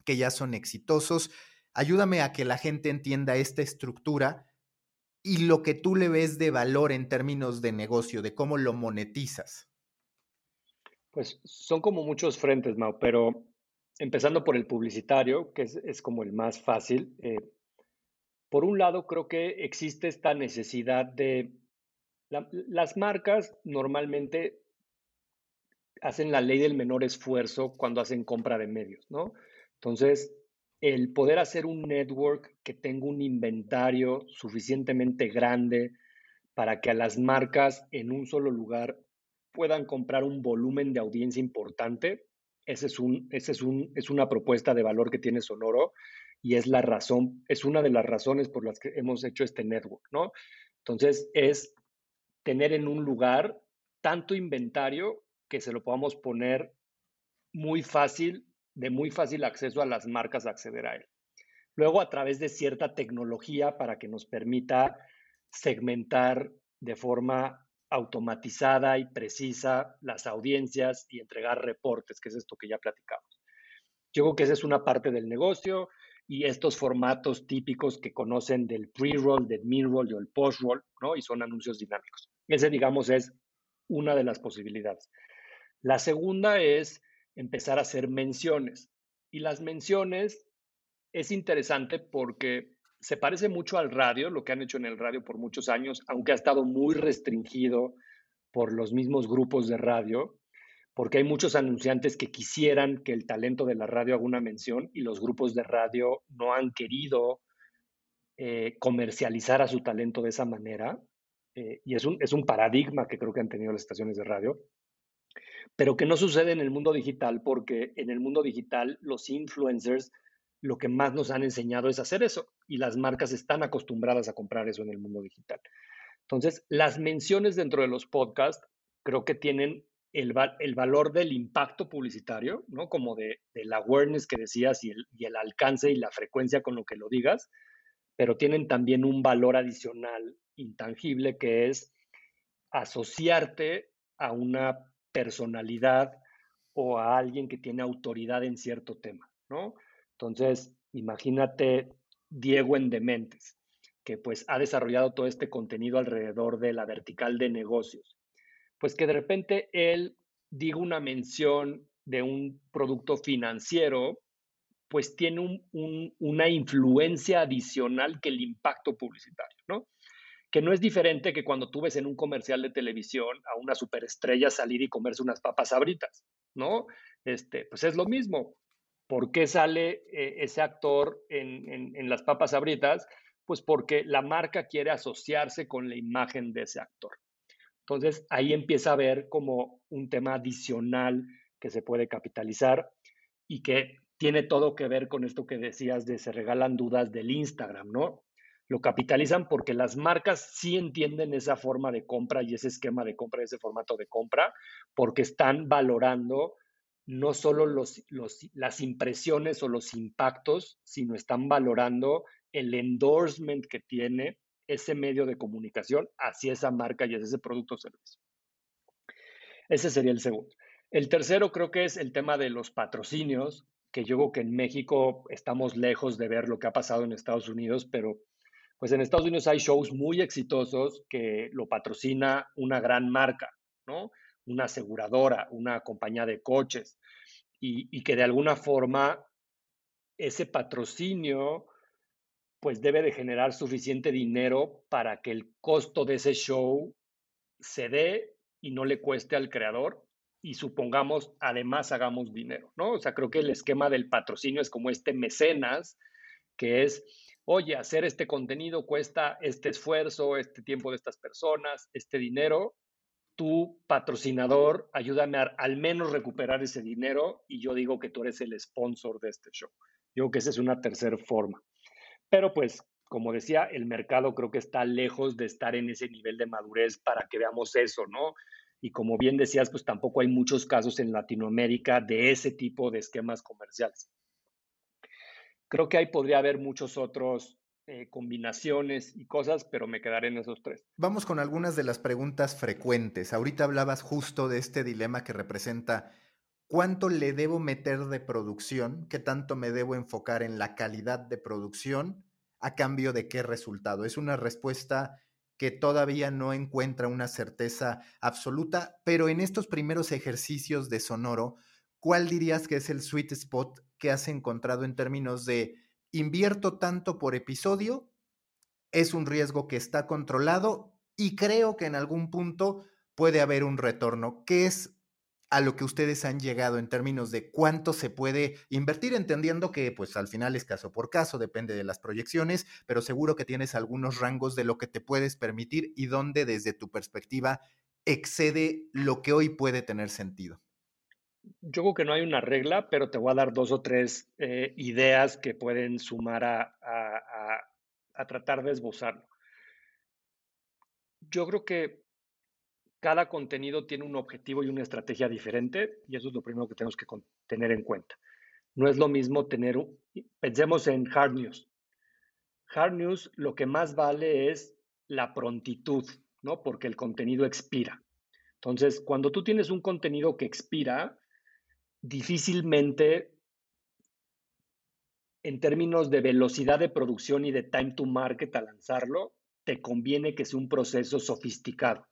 que ya son exitosos. Ayúdame a que la gente entienda esta estructura y lo que tú le ves de valor en términos de negocio, de cómo lo monetizas. Pues son como muchos frentes, Mau, pero empezando por el publicitario, que es, como el más fácil. Eh, por un lado, creo que existe esta necesidad de... las marcas normalmente hacen la ley del menor esfuerzo cuando hacen compra de medios, ¿no? Entonces, el poder hacer un network que tenga un inventario suficientemente grande para que a las marcas en un solo lugar puedan comprar un volumen de audiencia importante, ese es, un, ese es, un, es una propuesta de valor que tiene Sonoro y es la razón, es una de las razones por las que hemos hecho este network, ¿no? Entonces, es tener en un lugar tanto inventario que se lo podamos poner muy fácil, de muy fácil acceso a las marcas a acceder a él. Luego, a través de cierta tecnología para que nos permita segmentar de forma automatizada y precisa las audiencias y entregar reportes, que es esto que ya platicamos. Yo creo que esa es una parte del negocio y estos formatos típicos que conocen del pre-roll, del mid-roll y el post-roll, ¿no? Y son anuncios dinámicos. Ese, digamos, es una de las posibilidades. La segunda es empezar a hacer menciones. Y las menciones es interesante porque se parece mucho al radio, lo que han hecho en el radio por muchos años, aunque ha estado muy restringido por los mismos grupos de radio, porque hay muchos anunciantes que quisieran que el talento de la radio haga una mención y los grupos de radio no han querido eh, comercializar a su talento de esa manera. Eh, y es un, es un paradigma que creo que han tenido las estaciones de radio, pero que no sucede en el mundo digital porque en el mundo digital los influencers lo que más nos han enseñado es hacer eso y las marcas están acostumbradas a comprar eso en el mundo digital. Entonces, las menciones dentro de los podcasts creo que tienen el, el valor del impacto publicitario, ¿no? Como de, del awareness que decías y el, y el alcance y la frecuencia con lo que lo digas, pero tienen también un valor adicional intangible que es asociarte a una personalidad o a alguien que tiene autoridad en cierto tema, ¿no? Entonces, imagínate Diego en Dementes, que pues ha desarrollado todo este contenido alrededor de la vertical de negocios. Pues que de repente él diga una mención de un producto financiero, pues tiene una influencia adicional que el impacto publicitario. Que no es diferente que cuando tú ves en un comercial de televisión a una superestrella salir y comerse unas papas sabritas, ¿no? Este, pues es lo mismo. ¿Por qué sale eh, ese actor en, las papas abritas? Pues porque la marca quiere asociarse con la imagen de ese actor. Entonces ahí empieza a ver como un tema adicional que se puede capitalizar y que tiene todo que ver con esto que decías de se regalan dudas del Instagram, ¿no? Lo capitalizan porque las marcas sí entienden esa forma de compra y ese esquema de compra, ese formato de compra, porque están valorando no solo los, las impresiones o los impactos, sino están valorando el endorsement que tiene ese medio de comunicación hacia esa marca y hacia ese producto o servicio. Ese sería el segundo. El tercero creo que es el tema de los patrocinios, que yo creo que en México estamos lejos de ver lo que ha pasado en Estados Unidos, pero pues en Estados Unidos hay shows muy exitosos que lo patrocina una gran marca, ¿no? Una aseguradora, una compañía de coches, y, que de alguna forma ese patrocinio pues debe de generar suficiente dinero para que el costo de ese show se dé y no le cueste al creador y supongamos además hagamos dinero, ¿no? O sea, creo que el esquema del patrocinio es como este mecenas, que es, oye, hacer este contenido cuesta este esfuerzo, este tiempo de estas personas, este dinero, tu patrocinador, ayúdame a al menos recuperar ese dinero y yo digo que tú eres el sponsor de este show. Yo creo que esa es una tercera forma. Pero pues, como decía, el mercado creo que está lejos de estar en ese nivel de madurez para que veamos eso, ¿no? Y como bien decías, pues tampoco hay muchos casos en Latinoamérica de ese tipo de esquemas comerciales. Creo que ahí podría haber muchos otros eh, combinaciones y cosas, pero me quedaré en esos tres. Vamos con algunas de las preguntas frecuentes. Ahorita hablabas justo de este dilema que representa cuánto le debo meter de producción, qué tanto me debo enfocar en la calidad de producción a cambio de qué resultado. Es una respuesta que todavía no encuentra una certeza absoluta, pero en estos primeros ejercicios de Sonoro, ¿cuál dirías que es el sweet spot que has encontrado en términos de invierto tanto por episodio? Es un riesgo que está controlado y creo que en algún punto puede haber un retorno. ¿Qué es a lo que ustedes han llegado en términos de cuánto se puede invertir, entendiendo que pues al final es caso por caso, depende de las proyecciones, pero seguro que tienes algunos rangos de lo que te puedes permitir y dónde desde tu perspectiva excede lo que hoy puede tener sentido. Yo creo que no hay una regla, pero te voy a dar dos o tres eh, ideas que pueden sumar a, a tratar de esbozarlo. Yo creo que cada contenido tiene un objetivo y una estrategia diferente y eso es lo primero que tenemos que tener en cuenta. No es lo mismo tener, pensemos en hard news. Hard news lo que más vale es la prontitud, ¿no? Porque el contenido expira. Entonces, cuando tú tienes un contenido que expira, difícilmente en términos de velocidad de producción y de time to market a lanzarlo, te conviene que sea un proceso sofisticado.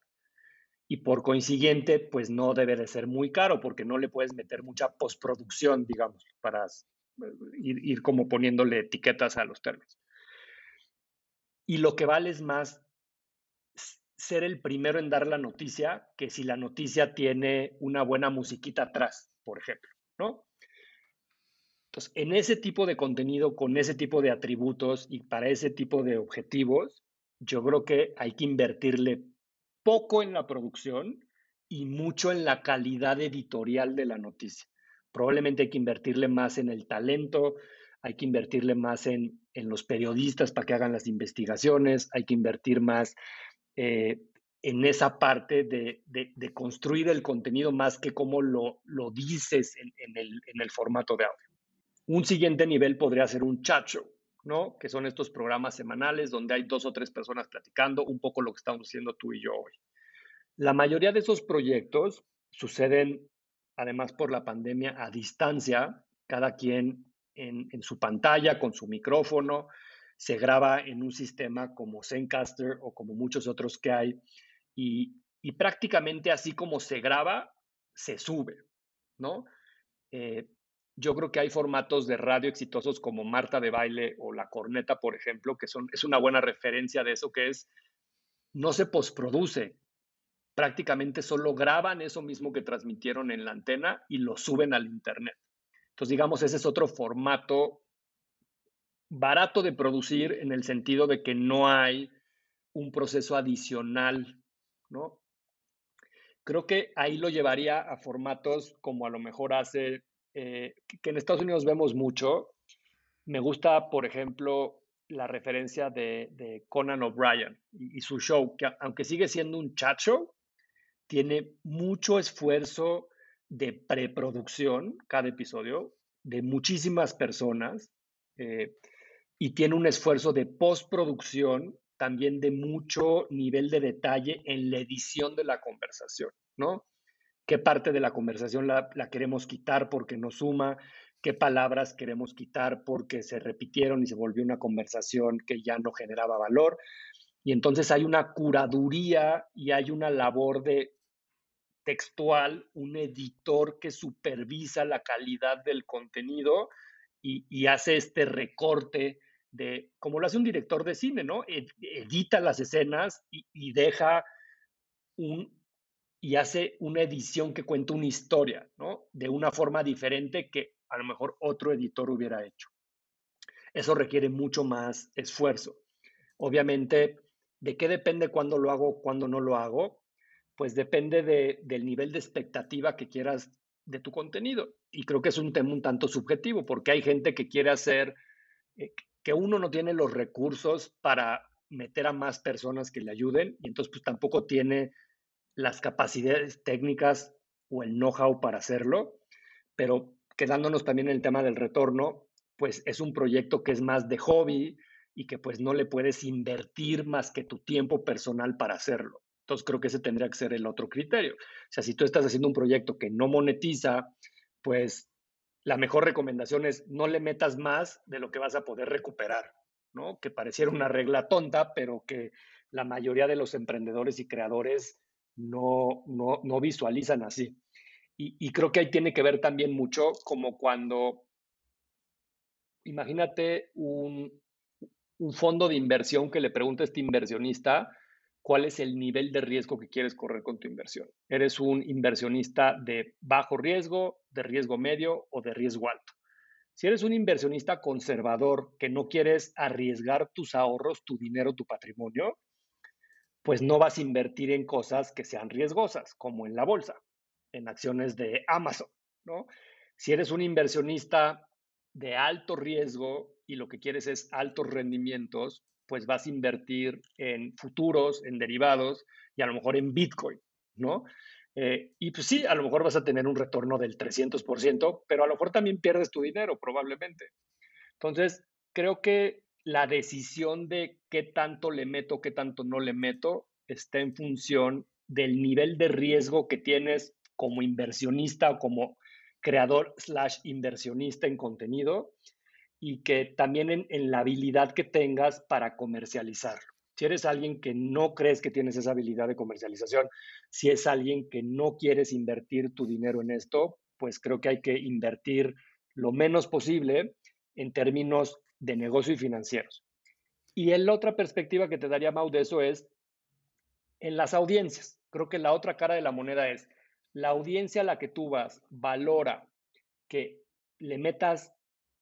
Y por consiguiente, pues no debe de ser muy caro porque no le puedes meter mucha postproducción, digamos, para ir, ir como poniéndole etiquetas a los términos. Y lo que vale es más ser el primero en dar la noticia que si la noticia tiene una buena musiquita atrás, por ejemplo, ¿no? Entonces, en ese tipo de contenido, con ese tipo de atributos y para ese tipo de objetivos, yo creo que hay que invertirle poco en la producción y mucho en la calidad editorial de la noticia. Probablemente hay que invertirle más en el talento, hay que invertirle más en, los periodistas para que hagan las investigaciones, hay que invertir más eh, en esa parte de, construir el contenido más que cómo lo, dices en, el, en el formato de audio. Un siguiente nivel podría ser un chat show, ¿no? Que son estos programas semanales donde hay dos o tres personas platicando, un poco lo que estamos haciendo tú y yo hoy. La mayoría de esos proyectos suceden, además por la pandemia, a distancia, cada quien en, su pantalla con su micrófono, se graba en un sistema como Zencaster o como muchos otros que hay, y, prácticamente así como se graba, se sube, ¿no? Eh, yo creo que hay formatos de radio exitosos como Marta de Baile o La Corneta, por ejemplo, que son, es una buena referencia de eso, que es, no se posproduce, prácticamente solo graban eso mismo que transmitieron en la antena y lo suben al Internet. Entonces, digamos, ese es otro formato barato de producir en el sentido de que no hay un proceso adicional, ¿no? Creo que ahí lo llevaría a formatos como a lo mejor hace eh, que en Estados Unidos vemos mucho. Me gusta, por ejemplo, la referencia de, Conan O'Brien y, su show, que aunque sigue siendo un chat show, tiene mucho esfuerzo de preproducción cada episodio, de muchísimas personas, eh, y tiene un esfuerzo de postproducción también de mucho nivel de detalle en la edición de la conversación, ¿no? qué parte de la conversación la, queremos quitar porque no suma, qué palabras queremos quitar porque se repitieron y se volvió una conversación que ya no generaba valor. Y entonces hay una curaduría y hay una labor de textual, un editor que supervisa la calidad del contenido y, hace este recorte de, como lo hace un director de cine, ¿no? Edita las escenas y deja un, y hace una edición que cuenta una historia, ¿no? De una forma diferente que a lo mejor otro editor hubiera hecho. Eso requiere mucho más esfuerzo. Obviamente, ¿de qué depende cuándo lo hago, cuándo no lo hago? Pues depende del nivel de expectativa que quieras de tu contenido. Y creo que es un tema un tanto subjetivo, porque hay gente que quiere hacer, eh, que uno no tiene los recursos para meter a más personas que le ayuden, y entonces pues tampoco tiene las capacidades técnicas o el know-how para hacerlo, pero quedándonos también en el tema del retorno, pues es un proyecto que es más de hobby y que pues no le puedes invertir más que tu tiempo personal para hacerlo. Entonces creo que ese tendría que ser el otro criterio. O sea, si tú estás haciendo un proyecto que no monetiza, pues la mejor recomendación es no le metas más de lo que vas a poder recuperar, ¿no? Que pareciera una regla tonta, pero que la mayoría de los emprendedores y creadores no, no, no visualizan así. Y, creo que ahí tiene que ver también mucho como cuando, imagínate un, un fondo de inversión que le pregunta a este inversionista cuál es el nivel de riesgo que quieres correr con tu inversión. ¿Eres un inversionista de bajo riesgo, de riesgo medio o de riesgo alto? Si eres un inversionista conservador que no quieres arriesgar tus ahorros, tu dinero, tu patrimonio, pues no vas a invertir en cosas que sean riesgosas, como en la bolsa, en acciones de Amazon, ¿no? Si eres un inversionista de alto riesgo y lo que quieres es altos rendimientos, pues vas a invertir en futuros, en derivados y a lo mejor en Bitcoin, ¿no? Eh, y pues sí, a lo mejor vas a tener un retorno del 300%, pero a lo mejor también pierdes tu dinero, probablemente. Entonces, creo que la decisión de qué tanto le meto, qué tanto no le meto, está en función del nivel de riesgo que tienes como inversionista o como creador slash inversionista en contenido y que también en, la habilidad que tengas para comercializarlo. Si eres alguien que no crees que tienes esa habilidad de comercialización, si es alguien que no quieres invertir tu dinero en esto, pues creo que hay que invertir lo menos posible en términos de negocio y financieros. Y la otra perspectiva que te daría Mau de eso es en las audiencias. Creo que la otra cara de la moneda es la audiencia a la que tú vas valora que le metas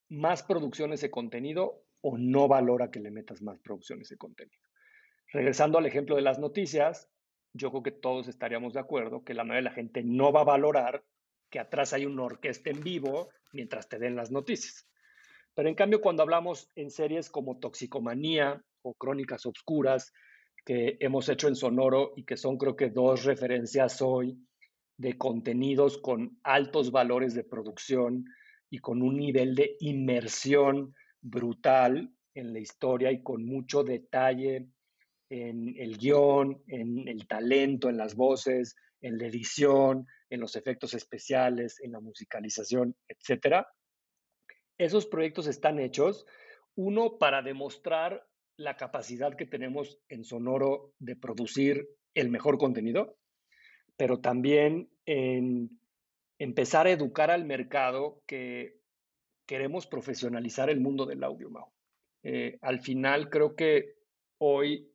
más producciones de contenido o no valora que le metas más producciones de contenido. Regresando al ejemplo de las noticias, yo creo que todos estaríamos de acuerdo que la mayoría de la gente no va a valorar que atrás hay una orquesta en vivo mientras te den las noticias. Pero en cambio, cuando hablamos en series como Toxicomanía o Crónicas Obscuras, que hemos hecho en Sonoro y que son creo que dos referencias hoy de contenidos con altos valores de producción y con un nivel de inmersión brutal en la historia y con mucho detalle en el guion, en el talento, en las voces, en la edición, en los efectos especiales, en la musicalización, etcétera. Esos proyectos están hechos, uno, para demostrar la capacidad que tenemos en Sonoro de producir el mejor contenido, pero también en empezar a educar al mercado que queremos profesionalizar el mundo del audio, eh, al final creo que hoy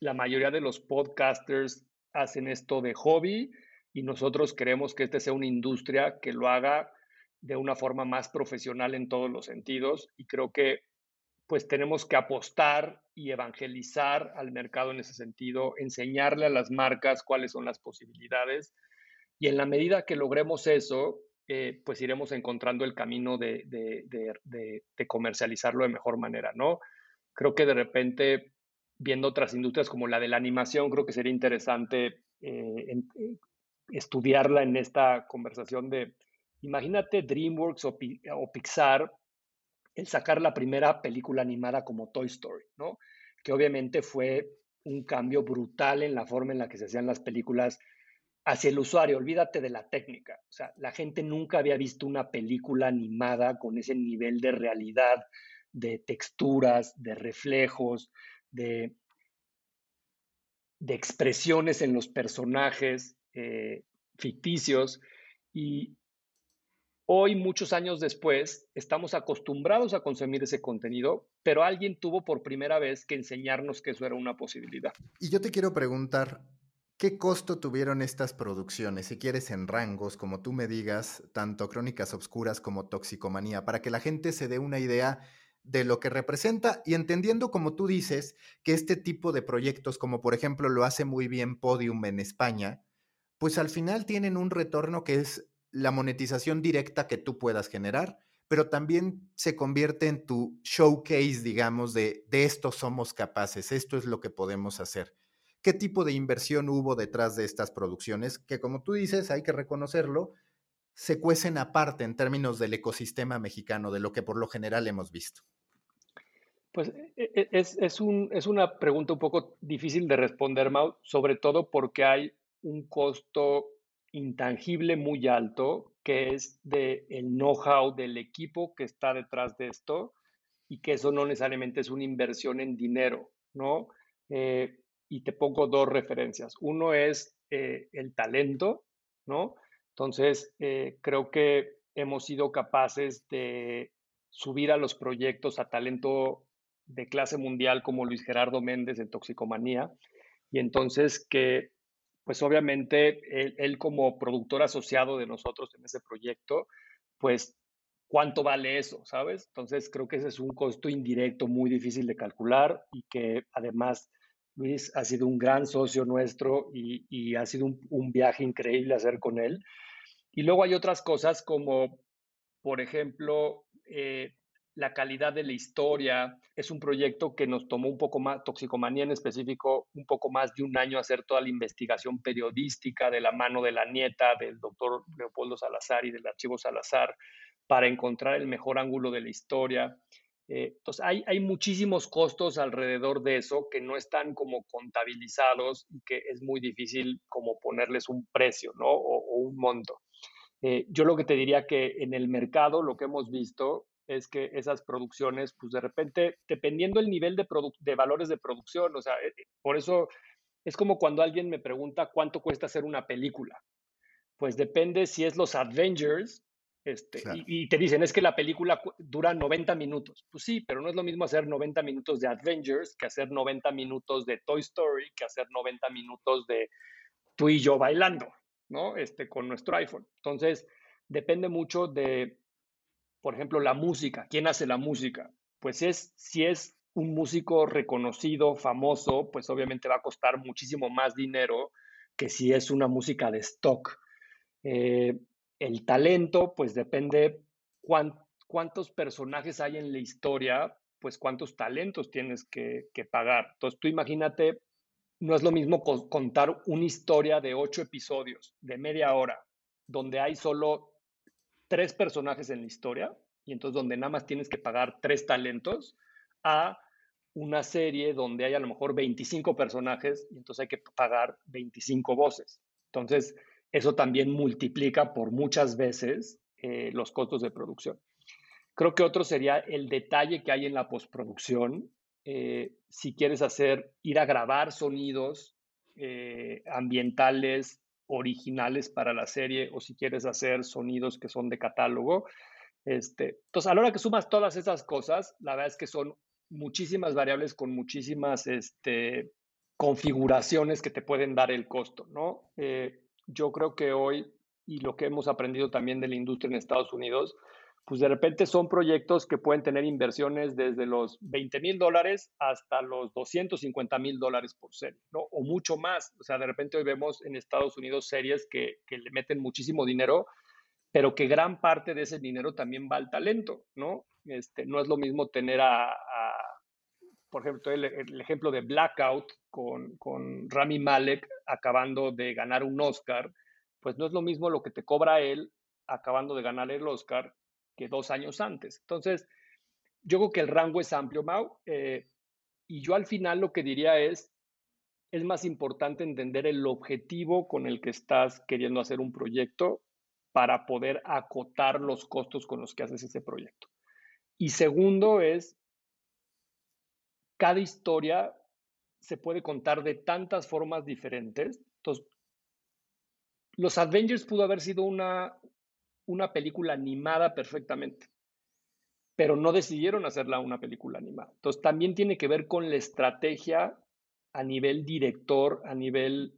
la mayoría de los podcasters hacen esto de hobby y nosotros queremos que este sea una industria que lo haga de una forma más profesional en todos los sentidos y creo que pues tenemos que apostar y evangelizar al mercado en ese sentido, enseñarle a las marcas cuáles son las posibilidades y en la medida que logremos eso, eh, pues iremos encontrando el camino de, comercializarlo de mejor manera, ¿no? Creo que de repente, viendo otras industrias como la de la animación, creo que sería interesante eh, eh, estudiarla en esta conversación de, imagínate DreamWorks o, o, Pixar, el sacar la primera película animada como Toy Story, ¿no? Que obviamente fue un cambio brutal en la forma en la que se hacían las películas hacia el usuario, olvídate de la técnica. O sea, la gente nunca había visto una película animada con ese nivel de realidad, de texturas, de reflejos, de, de expresiones en los personajes eh, ficticios. Y hoy, muchos años después, estamos acostumbrados a consumir ese contenido, pero alguien tuvo por primera vez que enseñarnos que eso era una posibilidad. Y yo te quiero preguntar, ¿Qué costo tuvieron estas producciones? Si quieres en rangos, como tú me digas, tanto Crónicas Obscuras como Toxicomanía, para que la gente se dé una idea de lo que representa y entendiendo, como tú dices, que este tipo de proyectos, como por ejemplo lo hace muy bien Podium en España, pues al final tienen un retorno que es la monetización directa que tú puedas generar, pero también se convierte en tu showcase, digamos, de, de esto somos capaces, esto es lo que podemos hacer qué tipo de inversión hubo detrás de estas producciones, que como tú dices, hay que reconocerlo, se cuecen aparte en términos del ecosistema mexicano, de lo que por lo general hemos visto. Pues e, e, es, es, un, es una pregunta un poco difícil de responder, Mau, sobre todo porque hay un costo intangible muy alto, que es del el know-how del equipo que está detrás de esto y que eso no necesariamente es una inversión en dinero, ¿no? Eh, y te pongo dos referencias. Uno es eh, el talento, ¿no? Entonces, eh, creo que hemos sido capaces de subir a los proyectos a talento de clase mundial como Luis Gerardo Méndez en Toxicomanía. Y entonces que, pues obviamente, él, él como productor asociado de nosotros en ese proyecto, pues, ¿cuánto vale eso? ¿Sabes? Entonces, creo que ese es un costo indirecto muy difícil de calcular y que además Luis ha sido un gran socio nuestro y, ha sido un, viaje increíble hacer con él. Y luego hay otras cosas como, por ejemplo, eh, la calidad de la historia. Es un proyecto que nos tomó un poco más, Toxicomanía en específico, un poco más de un año hacer toda la investigación periodística de la mano de la nieta del doctor Leopoldo Salazar y del archivo Salazar para encontrar el mejor ángulo de la historia. Eh, entonces, hay, hay muchísimos costos alrededor de eso que no están como contabilizados y que es muy difícil como ponerles un precio, ¿no? O, un monto. Eh, yo lo que te diría que en el mercado lo que hemos visto es que esas producciones, pues de repente, dependiendo el nivel de, de valores de producción, o sea, eh, por eso es como cuando alguien me pregunta cuánto cuesta hacer una película. Pues depende si es los Avengers este, y, te dicen, es que la película dura 90 minutos. Pues sí, pero no es lo mismo hacer 90 minutos de Avengers que hacer 90 minutos de Toy Story, que hacer 90 minutos de tú y yo bailando, ¿no? Este, con nuestro iPhone. Entonces, depende mucho de, por ejemplo, la música. ¿Quién hace la música? Pues es, si es un músico reconocido, famoso, pues obviamente va a costar muchísimo más dinero que si es una música de stock. Eh, el talento, pues depende cuántos personajes hay en la historia, pues cuántos talentos tienes que, pagar. Entonces tú imagínate, no es lo mismo contar una historia de ocho episodios, de media hora, donde hay solo tres personajes en la historia, y entonces donde nada más tienes que pagar tres talentos, a una serie donde hay a lo mejor 25 personajes y entonces hay que pagar 25 voces. Entonces, eso también multiplica por muchas veces eh, los costos de producción. Creo que otro sería el detalle que hay en la postproducción. Eh, si quieres hacer, ir a grabar sonidos eh, ambientales originales para la serie o si quieres hacer sonidos que son de catálogo. Este, entonces, a la hora que sumas todas esas cosas, la verdad es que son muchísimas variables con muchísimas este, configuraciones que te pueden dar el costo, ¿no? Yo creo que hoy, y lo que hemos aprendido también de la industria en Estados Unidos, pues de repente son proyectos que pueden tener inversiones desde los 20 mil dólares hasta los 250 mil dólares por serie, ¿no? O mucho más. O sea, de repente hoy vemos en Estados Unidos series que, que le meten muchísimo dinero, pero que gran parte de ese dinero también va al talento, ¿no? Este, no es lo mismo tener a, por ejemplo, el, ejemplo de Blackout con, con Rami Malek acabando de ganar un Oscar, pues no es lo mismo lo que te cobra él acabando de ganar el Oscar que dos años antes. Entonces, yo creo que el rango es amplio, Mau, eh, y yo al final lo que diría es, es más importante entender el objetivo con el que estás queriendo hacer un proyecto para poder acotar los costos con los que haces ese proyecto. Y segundo es, cada historia se puede contar de tantas formas diferentes. Entonces, los Avengers pudo haber sido una, una película animada perfectamente, pero no decidieron hacerla una película animada. Entonces, también tiene que ver con la estrategia a nivel director, a nivel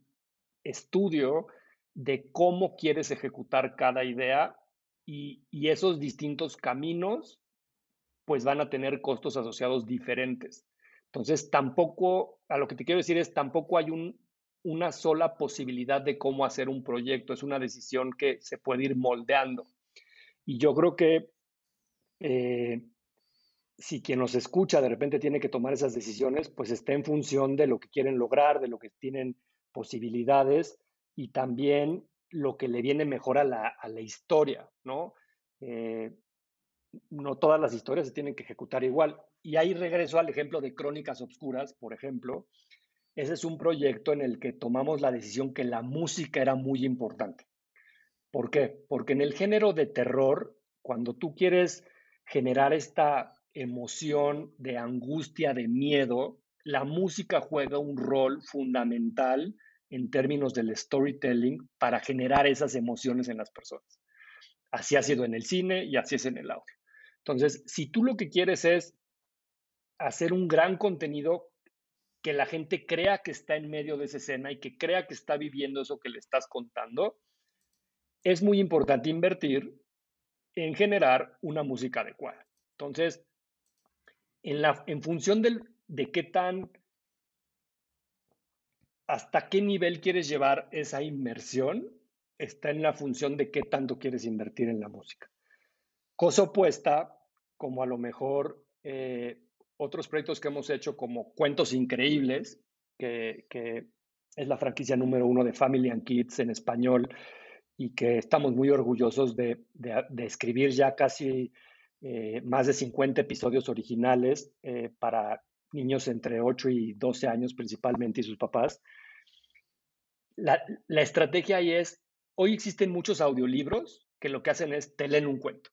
estudio, de cómo quieres ejecutar cada idea y, y esos distintos caminos pues van a tener costos asociados diferentes. Entonces, tampoco, a lo que te quiero decir es, tampoco hay un, una sola posibilidad de cómo hacer un proyecto, es una decisión que se puede ir moldeando. Y yo creo que eh, si quien nos escucha de repente tiene que tomar esas decisiones, pues está en función de lo que quieren lograr, de lo que tienen posibilidades y también lo que le viene mejor a la, a la historia, ¿no? Eh, no todas las historias se tienen que ejecutar igual. Y ahí regreso al ejemplo de Crónicas Obscuras, por ejemplo. Ese es un proyecto en el que tomamos la decisión que la música era muy importante. ¿Por qué? Porque en el género de terror, cuando tú quieres generar esta emoción de angustia, de miedo, la música juega un rol fundamental en términos del storytelling para generar esas emociones en las personas. Así ha sido en el cine y así es en el audio. Entonces, si tú lo que quieres es hacer un gran contenido que la gente crea que está en medio de esa escena y que crea que está viviendo eso que le estás contando, es muy importante invertir en generar una música adecuada. Entonces, en, la, en función de qué tan, hasta qué nivel quieres llevar esa inmersión, está en la función de qué tanto quieres invertir en la música. Cosa opuesta, como a lo mejor eh, otros proyectos que hemos hecho como Cuentos Increíbles, que, es la franquicia número uno de Family and Kids en español y que estamos muy orgullosos de, escribir ya casi eh, más de 50 episodios originales eh, para niños entre 8 y 12 años principalmente y sus papás. La, la estrategia ahí es, hoy existen muchos audiolibros que lo que hacen es te leen un cuento,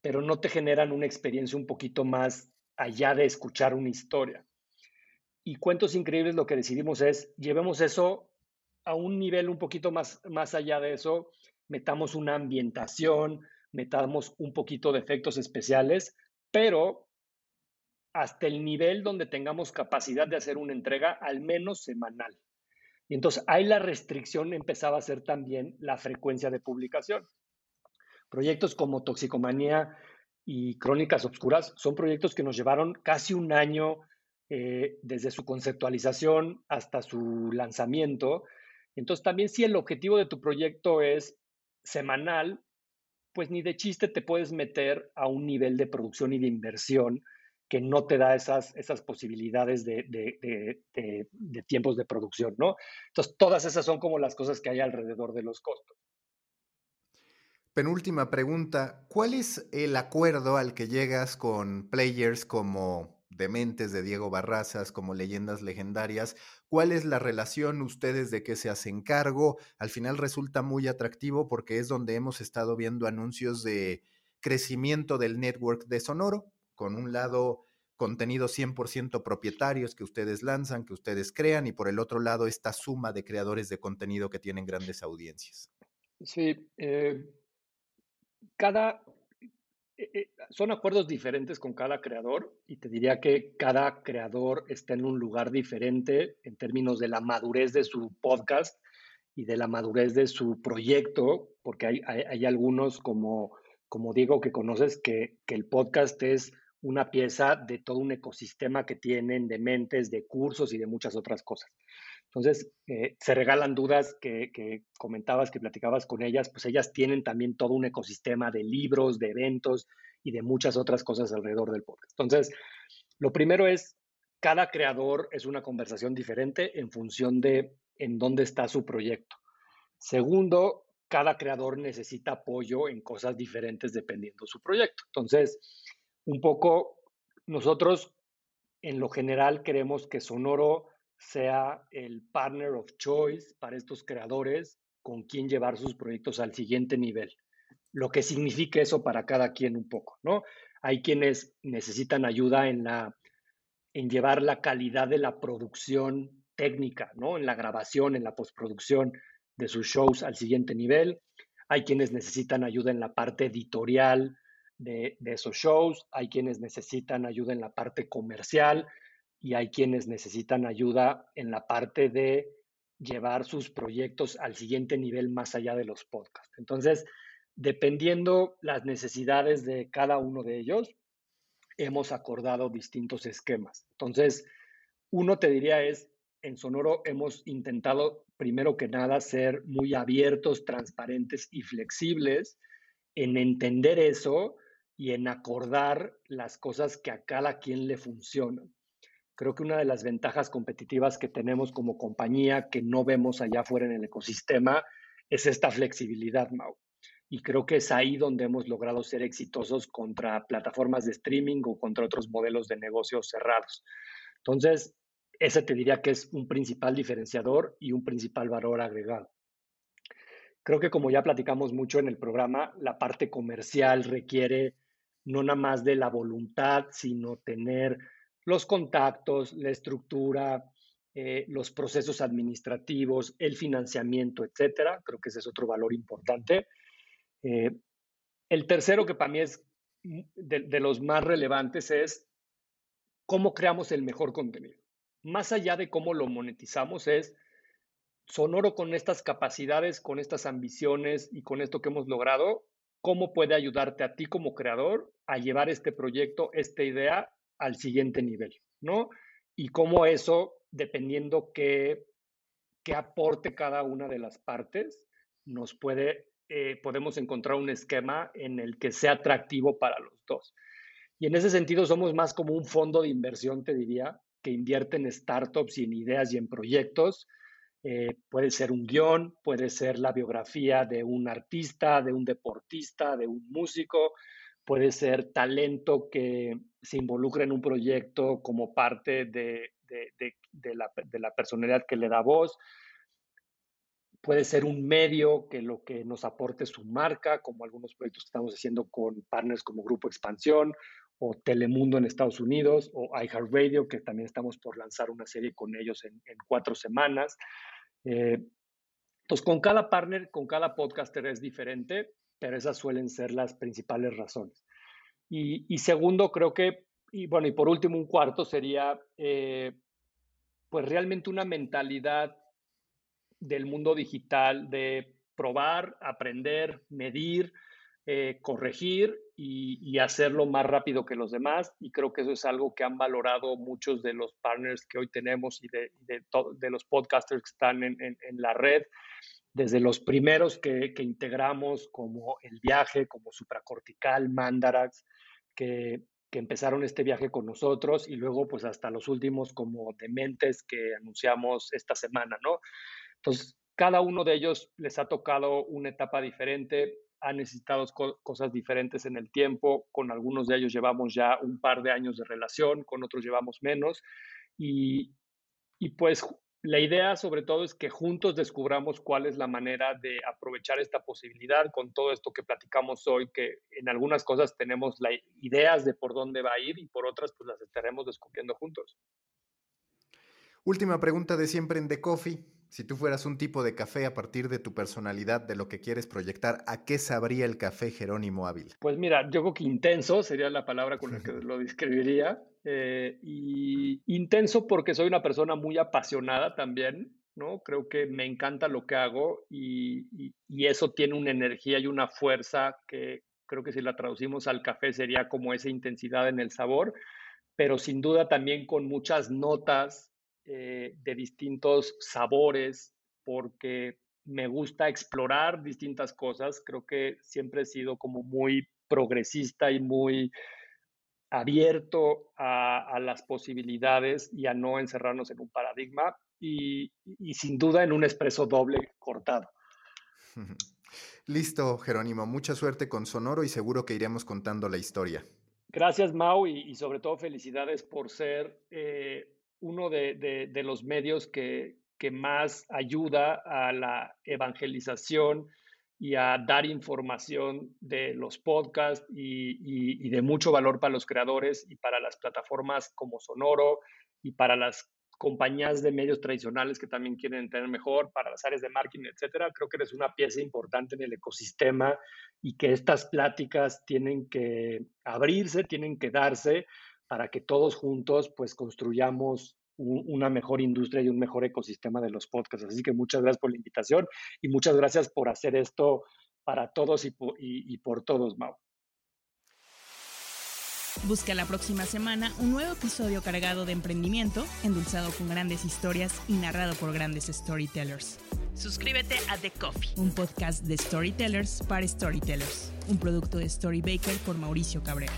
pero no te generan una experiencia un poquito más allá de escuchar una historia. Y Cuentos Increíbles lo que decidimos es, llevemos eso a un nivel un poquito más, más allá de eso, metamos una ambientación, metamos un poquito de efectos especiales, pero hasta el nivel donde tengamos capacidad de hacer una entrega al menos semanal. Y entonces ahí la restricción empezaba a ser también la frecuencia de publicación. Proyectos como Toxicomanía y Crónicas Obscuras son proyectos que nos llevaron casi un año eh, desde su conceptualización hasta su lanzamiento. Entonces también si el objetivo de tu proyecto es semanal, pues ni de chiste te puedes meter a un nivel de producción y de inversión que no te da esas, esas posibilidades de, de, tiempos de producción, ¿no? Entonces, todas esas son como las cosas que hay alrededor de los costos. Penúltima pregunta, ¿cuál es el acuerdo al que llegas con players como Dementes de Diego Barrazas, como Leyendas Legendarias? ¿Cuál es la relación ustedes de qué se hacen cargo? Al final resulta muy atractivo porque es donde hemos estado viendo anuncios de crecimiento del network de Sonoro, con un lado contenidos 100% propietarios que ustedes lanzan, que ustedes crean, y por el otro lado esta suma de creadores de contenido que tienen grandes audiencias. Sí, eh, cada, eh, eh, son acuerdos diferentes con cada creador y te diría que cada creador está en un lugar diferente en términos de la madurez de su podcast y de la madurez de su proyecto, porque hay, hay, algunos como, como Diego que conoces que, que el podcast es una pieza de todo un ecosistema que tienen de mentes, de cursos y de muchas otras cosas. Entonces, eh, se regalan dudas que, comentabas, que platicabas con ellas, pues ellas tienen también todo un ecosistema de libros, de eventos y de muchas otras cosas alrededor del podcast. Entonces, lo primero es, cada creador es una conversación diferente en función de en dónde está su proyecto. Segundo, cada creador necesita apoyo en cosas diferentes dependiendo su proyecto. Entonces, un poco nosotros en lo general queremos que Sonoro sea el partner of choice para estos creadores con quien llevar sus proyectos al siguiente nivel. Lo que significa eso para cada quien un poco, ¿no? Hay quienes necesitan ayuda en la en llevar la calidad de la producción técnica, ¿no? En la grabación, en la postproducción de sus shows al siguiente nivel. Hay quienes necesitan ayuda en la parte editorial de, de esos shows. Hay quienes necesitan ayuda en la parte comercial y hay quienes necesitan ayuda en la parte de llevar sus proyectos al siguiente nivel más allá de los podcasts. Entonces, dependiendo las necesidades de cada uno de ellos, hemos acordado distintos esquemas. Entonces, uno te diría es, en Sonoro hemos intentado, primero que nada, ser muy abiertos, transparentes y flexibles en entender eso y en acordar las cosas que a cada quien le funcionan. Creo que una de las ventajas competitivas que tenemos como compañía que no vemos allá afuera en el ecosistema es esta flexibilidad, Mau. Y creo que es ahí donde hemos logrado ser exitosos contra plataformas de streaming o contra otros modelos de negocios cerrados. Entonces, ese te diría que es un principal diferenciador y un principal valor agregado. Creo que como ya platicamos mucho en el programa, la parte comercial requiere no nada más de la voluntad, sino tener los contactos, la estructura, eh, los procesos administrativos, el financiamiento, etcétera. Creo que ese es otro valor importante. Eh, el tercero, que para mí es de, los más relevantes, es cómo creamos el mejor contenido. Más allá de cómo lo monetizamos, es Sonoro con estas capacidades, con estas ambiciones y con esto que hemos logrado, cómo puede ayudarte a ti como creador a llevar este proyecto, esta idea al siguiente nivel, ¿no? Y cómo eso, dependiendo qué, qué aporte cada una de las partes, nos puede, eh, podemos encontrar un esquema en el que sea atractivo para los dos. Y en ese sentido somos más como un fondo de inversión, te diría, que invierte en startups y en ideas y en proyectos. Eh, puede ser un guion, puede ser la biografía de un artista, de un deportista, de un músico, puede ser talento que se involucra en un proyecto como parte de, la, personalidad que le da voz, puede ser un medio que lo que nos aporte su marca, como algunos proyectos que estamos haciendo con partners como Grupo Expansión o Telemundo en Estados Unidos o iHeartRadio, que también estamos por lanzar una serie con ellos en, cuatro semanas. Eh, entonces, con cada partner, con cada podcaster es diferente, pero esas suelen ser las principales razones. Y, segundo, creo que, y bueno, y por último, un cuarto sería, eh, pues realmente una mentalidad del mundo digital de probar, aprender, medir, eh, corregir y, hacerlo más rápido que los demás. Y creo que eso es algo que han valorado muchos de los partners que hoy tenemos y de, de, los podcasters que están en, la red. Desde los primeros que, integramos, como El Viaje, como Supracortical, Mandarax, que, que empezaron este viaje con nosotros y luego pues hasta los últimos como Dementes que anunciamos esta semana, ¿no? Entonces, cada uno de ellos les ha tocado una etapa diferente, ha necesitado cosas diferentes en el tiempo, con algunos de ellos llevamos ya un par de años de relación, con otros llevamos menos, y, y pues la idea sobre todo es que juntos descubramos cuál es la manera de aprovechar esta posibilidad con todo esto que platicamos hoy, que en algunas cosas tenemos la, ideas de por dónde va a ir y por otras pues las estaremos descubriendo juntos. Última pregunta de siempre en The Coffee. Si tú fueras un tipo de café a partir de tu personalidad, de lo que quieres proyectar, ¿a qué sabría el café Jerónimo Ávila? Pues mira, yo creo que intenso sería la palabra con la que [laughs] lo describiría. Eh, y intenso porque soy una persona muy apasionada también, ¿no? Creo que me encanta lo que hago y, y eso tiene una energía y una fuerza que creo que si la traducimos al café sería como esa intensidad en el sabor, pero sin duda también con muchas notas eh, de distintos sabores, porque me gusta explorar distintas cosas. Creo que siempre he sido como muy progresista y muy abierto a, las posibilidades y a no encerrarnos en un paradigma y, y sin duda en un expreso doble cortado. [laughs] Listo, Jerónimo. Mucha suerte con Sonoro y seguro que iremos contando la historia. Gracias, Mau, y, sobre todo felicidades por ser eh, uno de, los medios que, más ayuda a la evangelización y a dar información de los podcasts y, de mucho valor para los creadores y para las plataformas como Sonoro y para las compañías de medios tradicionales que también quieren tener mejor, para las áreas de marketing, etcétera. Creo que eres una pieza importante en el ecosistema y que estas pláticas tienen que abrirse, tienen que darse para que todos juntos pues construyamos una mejor industria y un mejor ecosistema de los podcasts. Así que muchas gracias por la invitación y muchas gracias por hacer esto para todos y por, y por todos, Mau. Busca la próxima semana un nuevo episodio cargado de emprendimiento, endulzado con grandes historias y narrado por grandes storytellers. Suscríbete a The Coffee, un podcast de storytellers para storytellers, un producto de Storybaker por Mauricio Cabrera.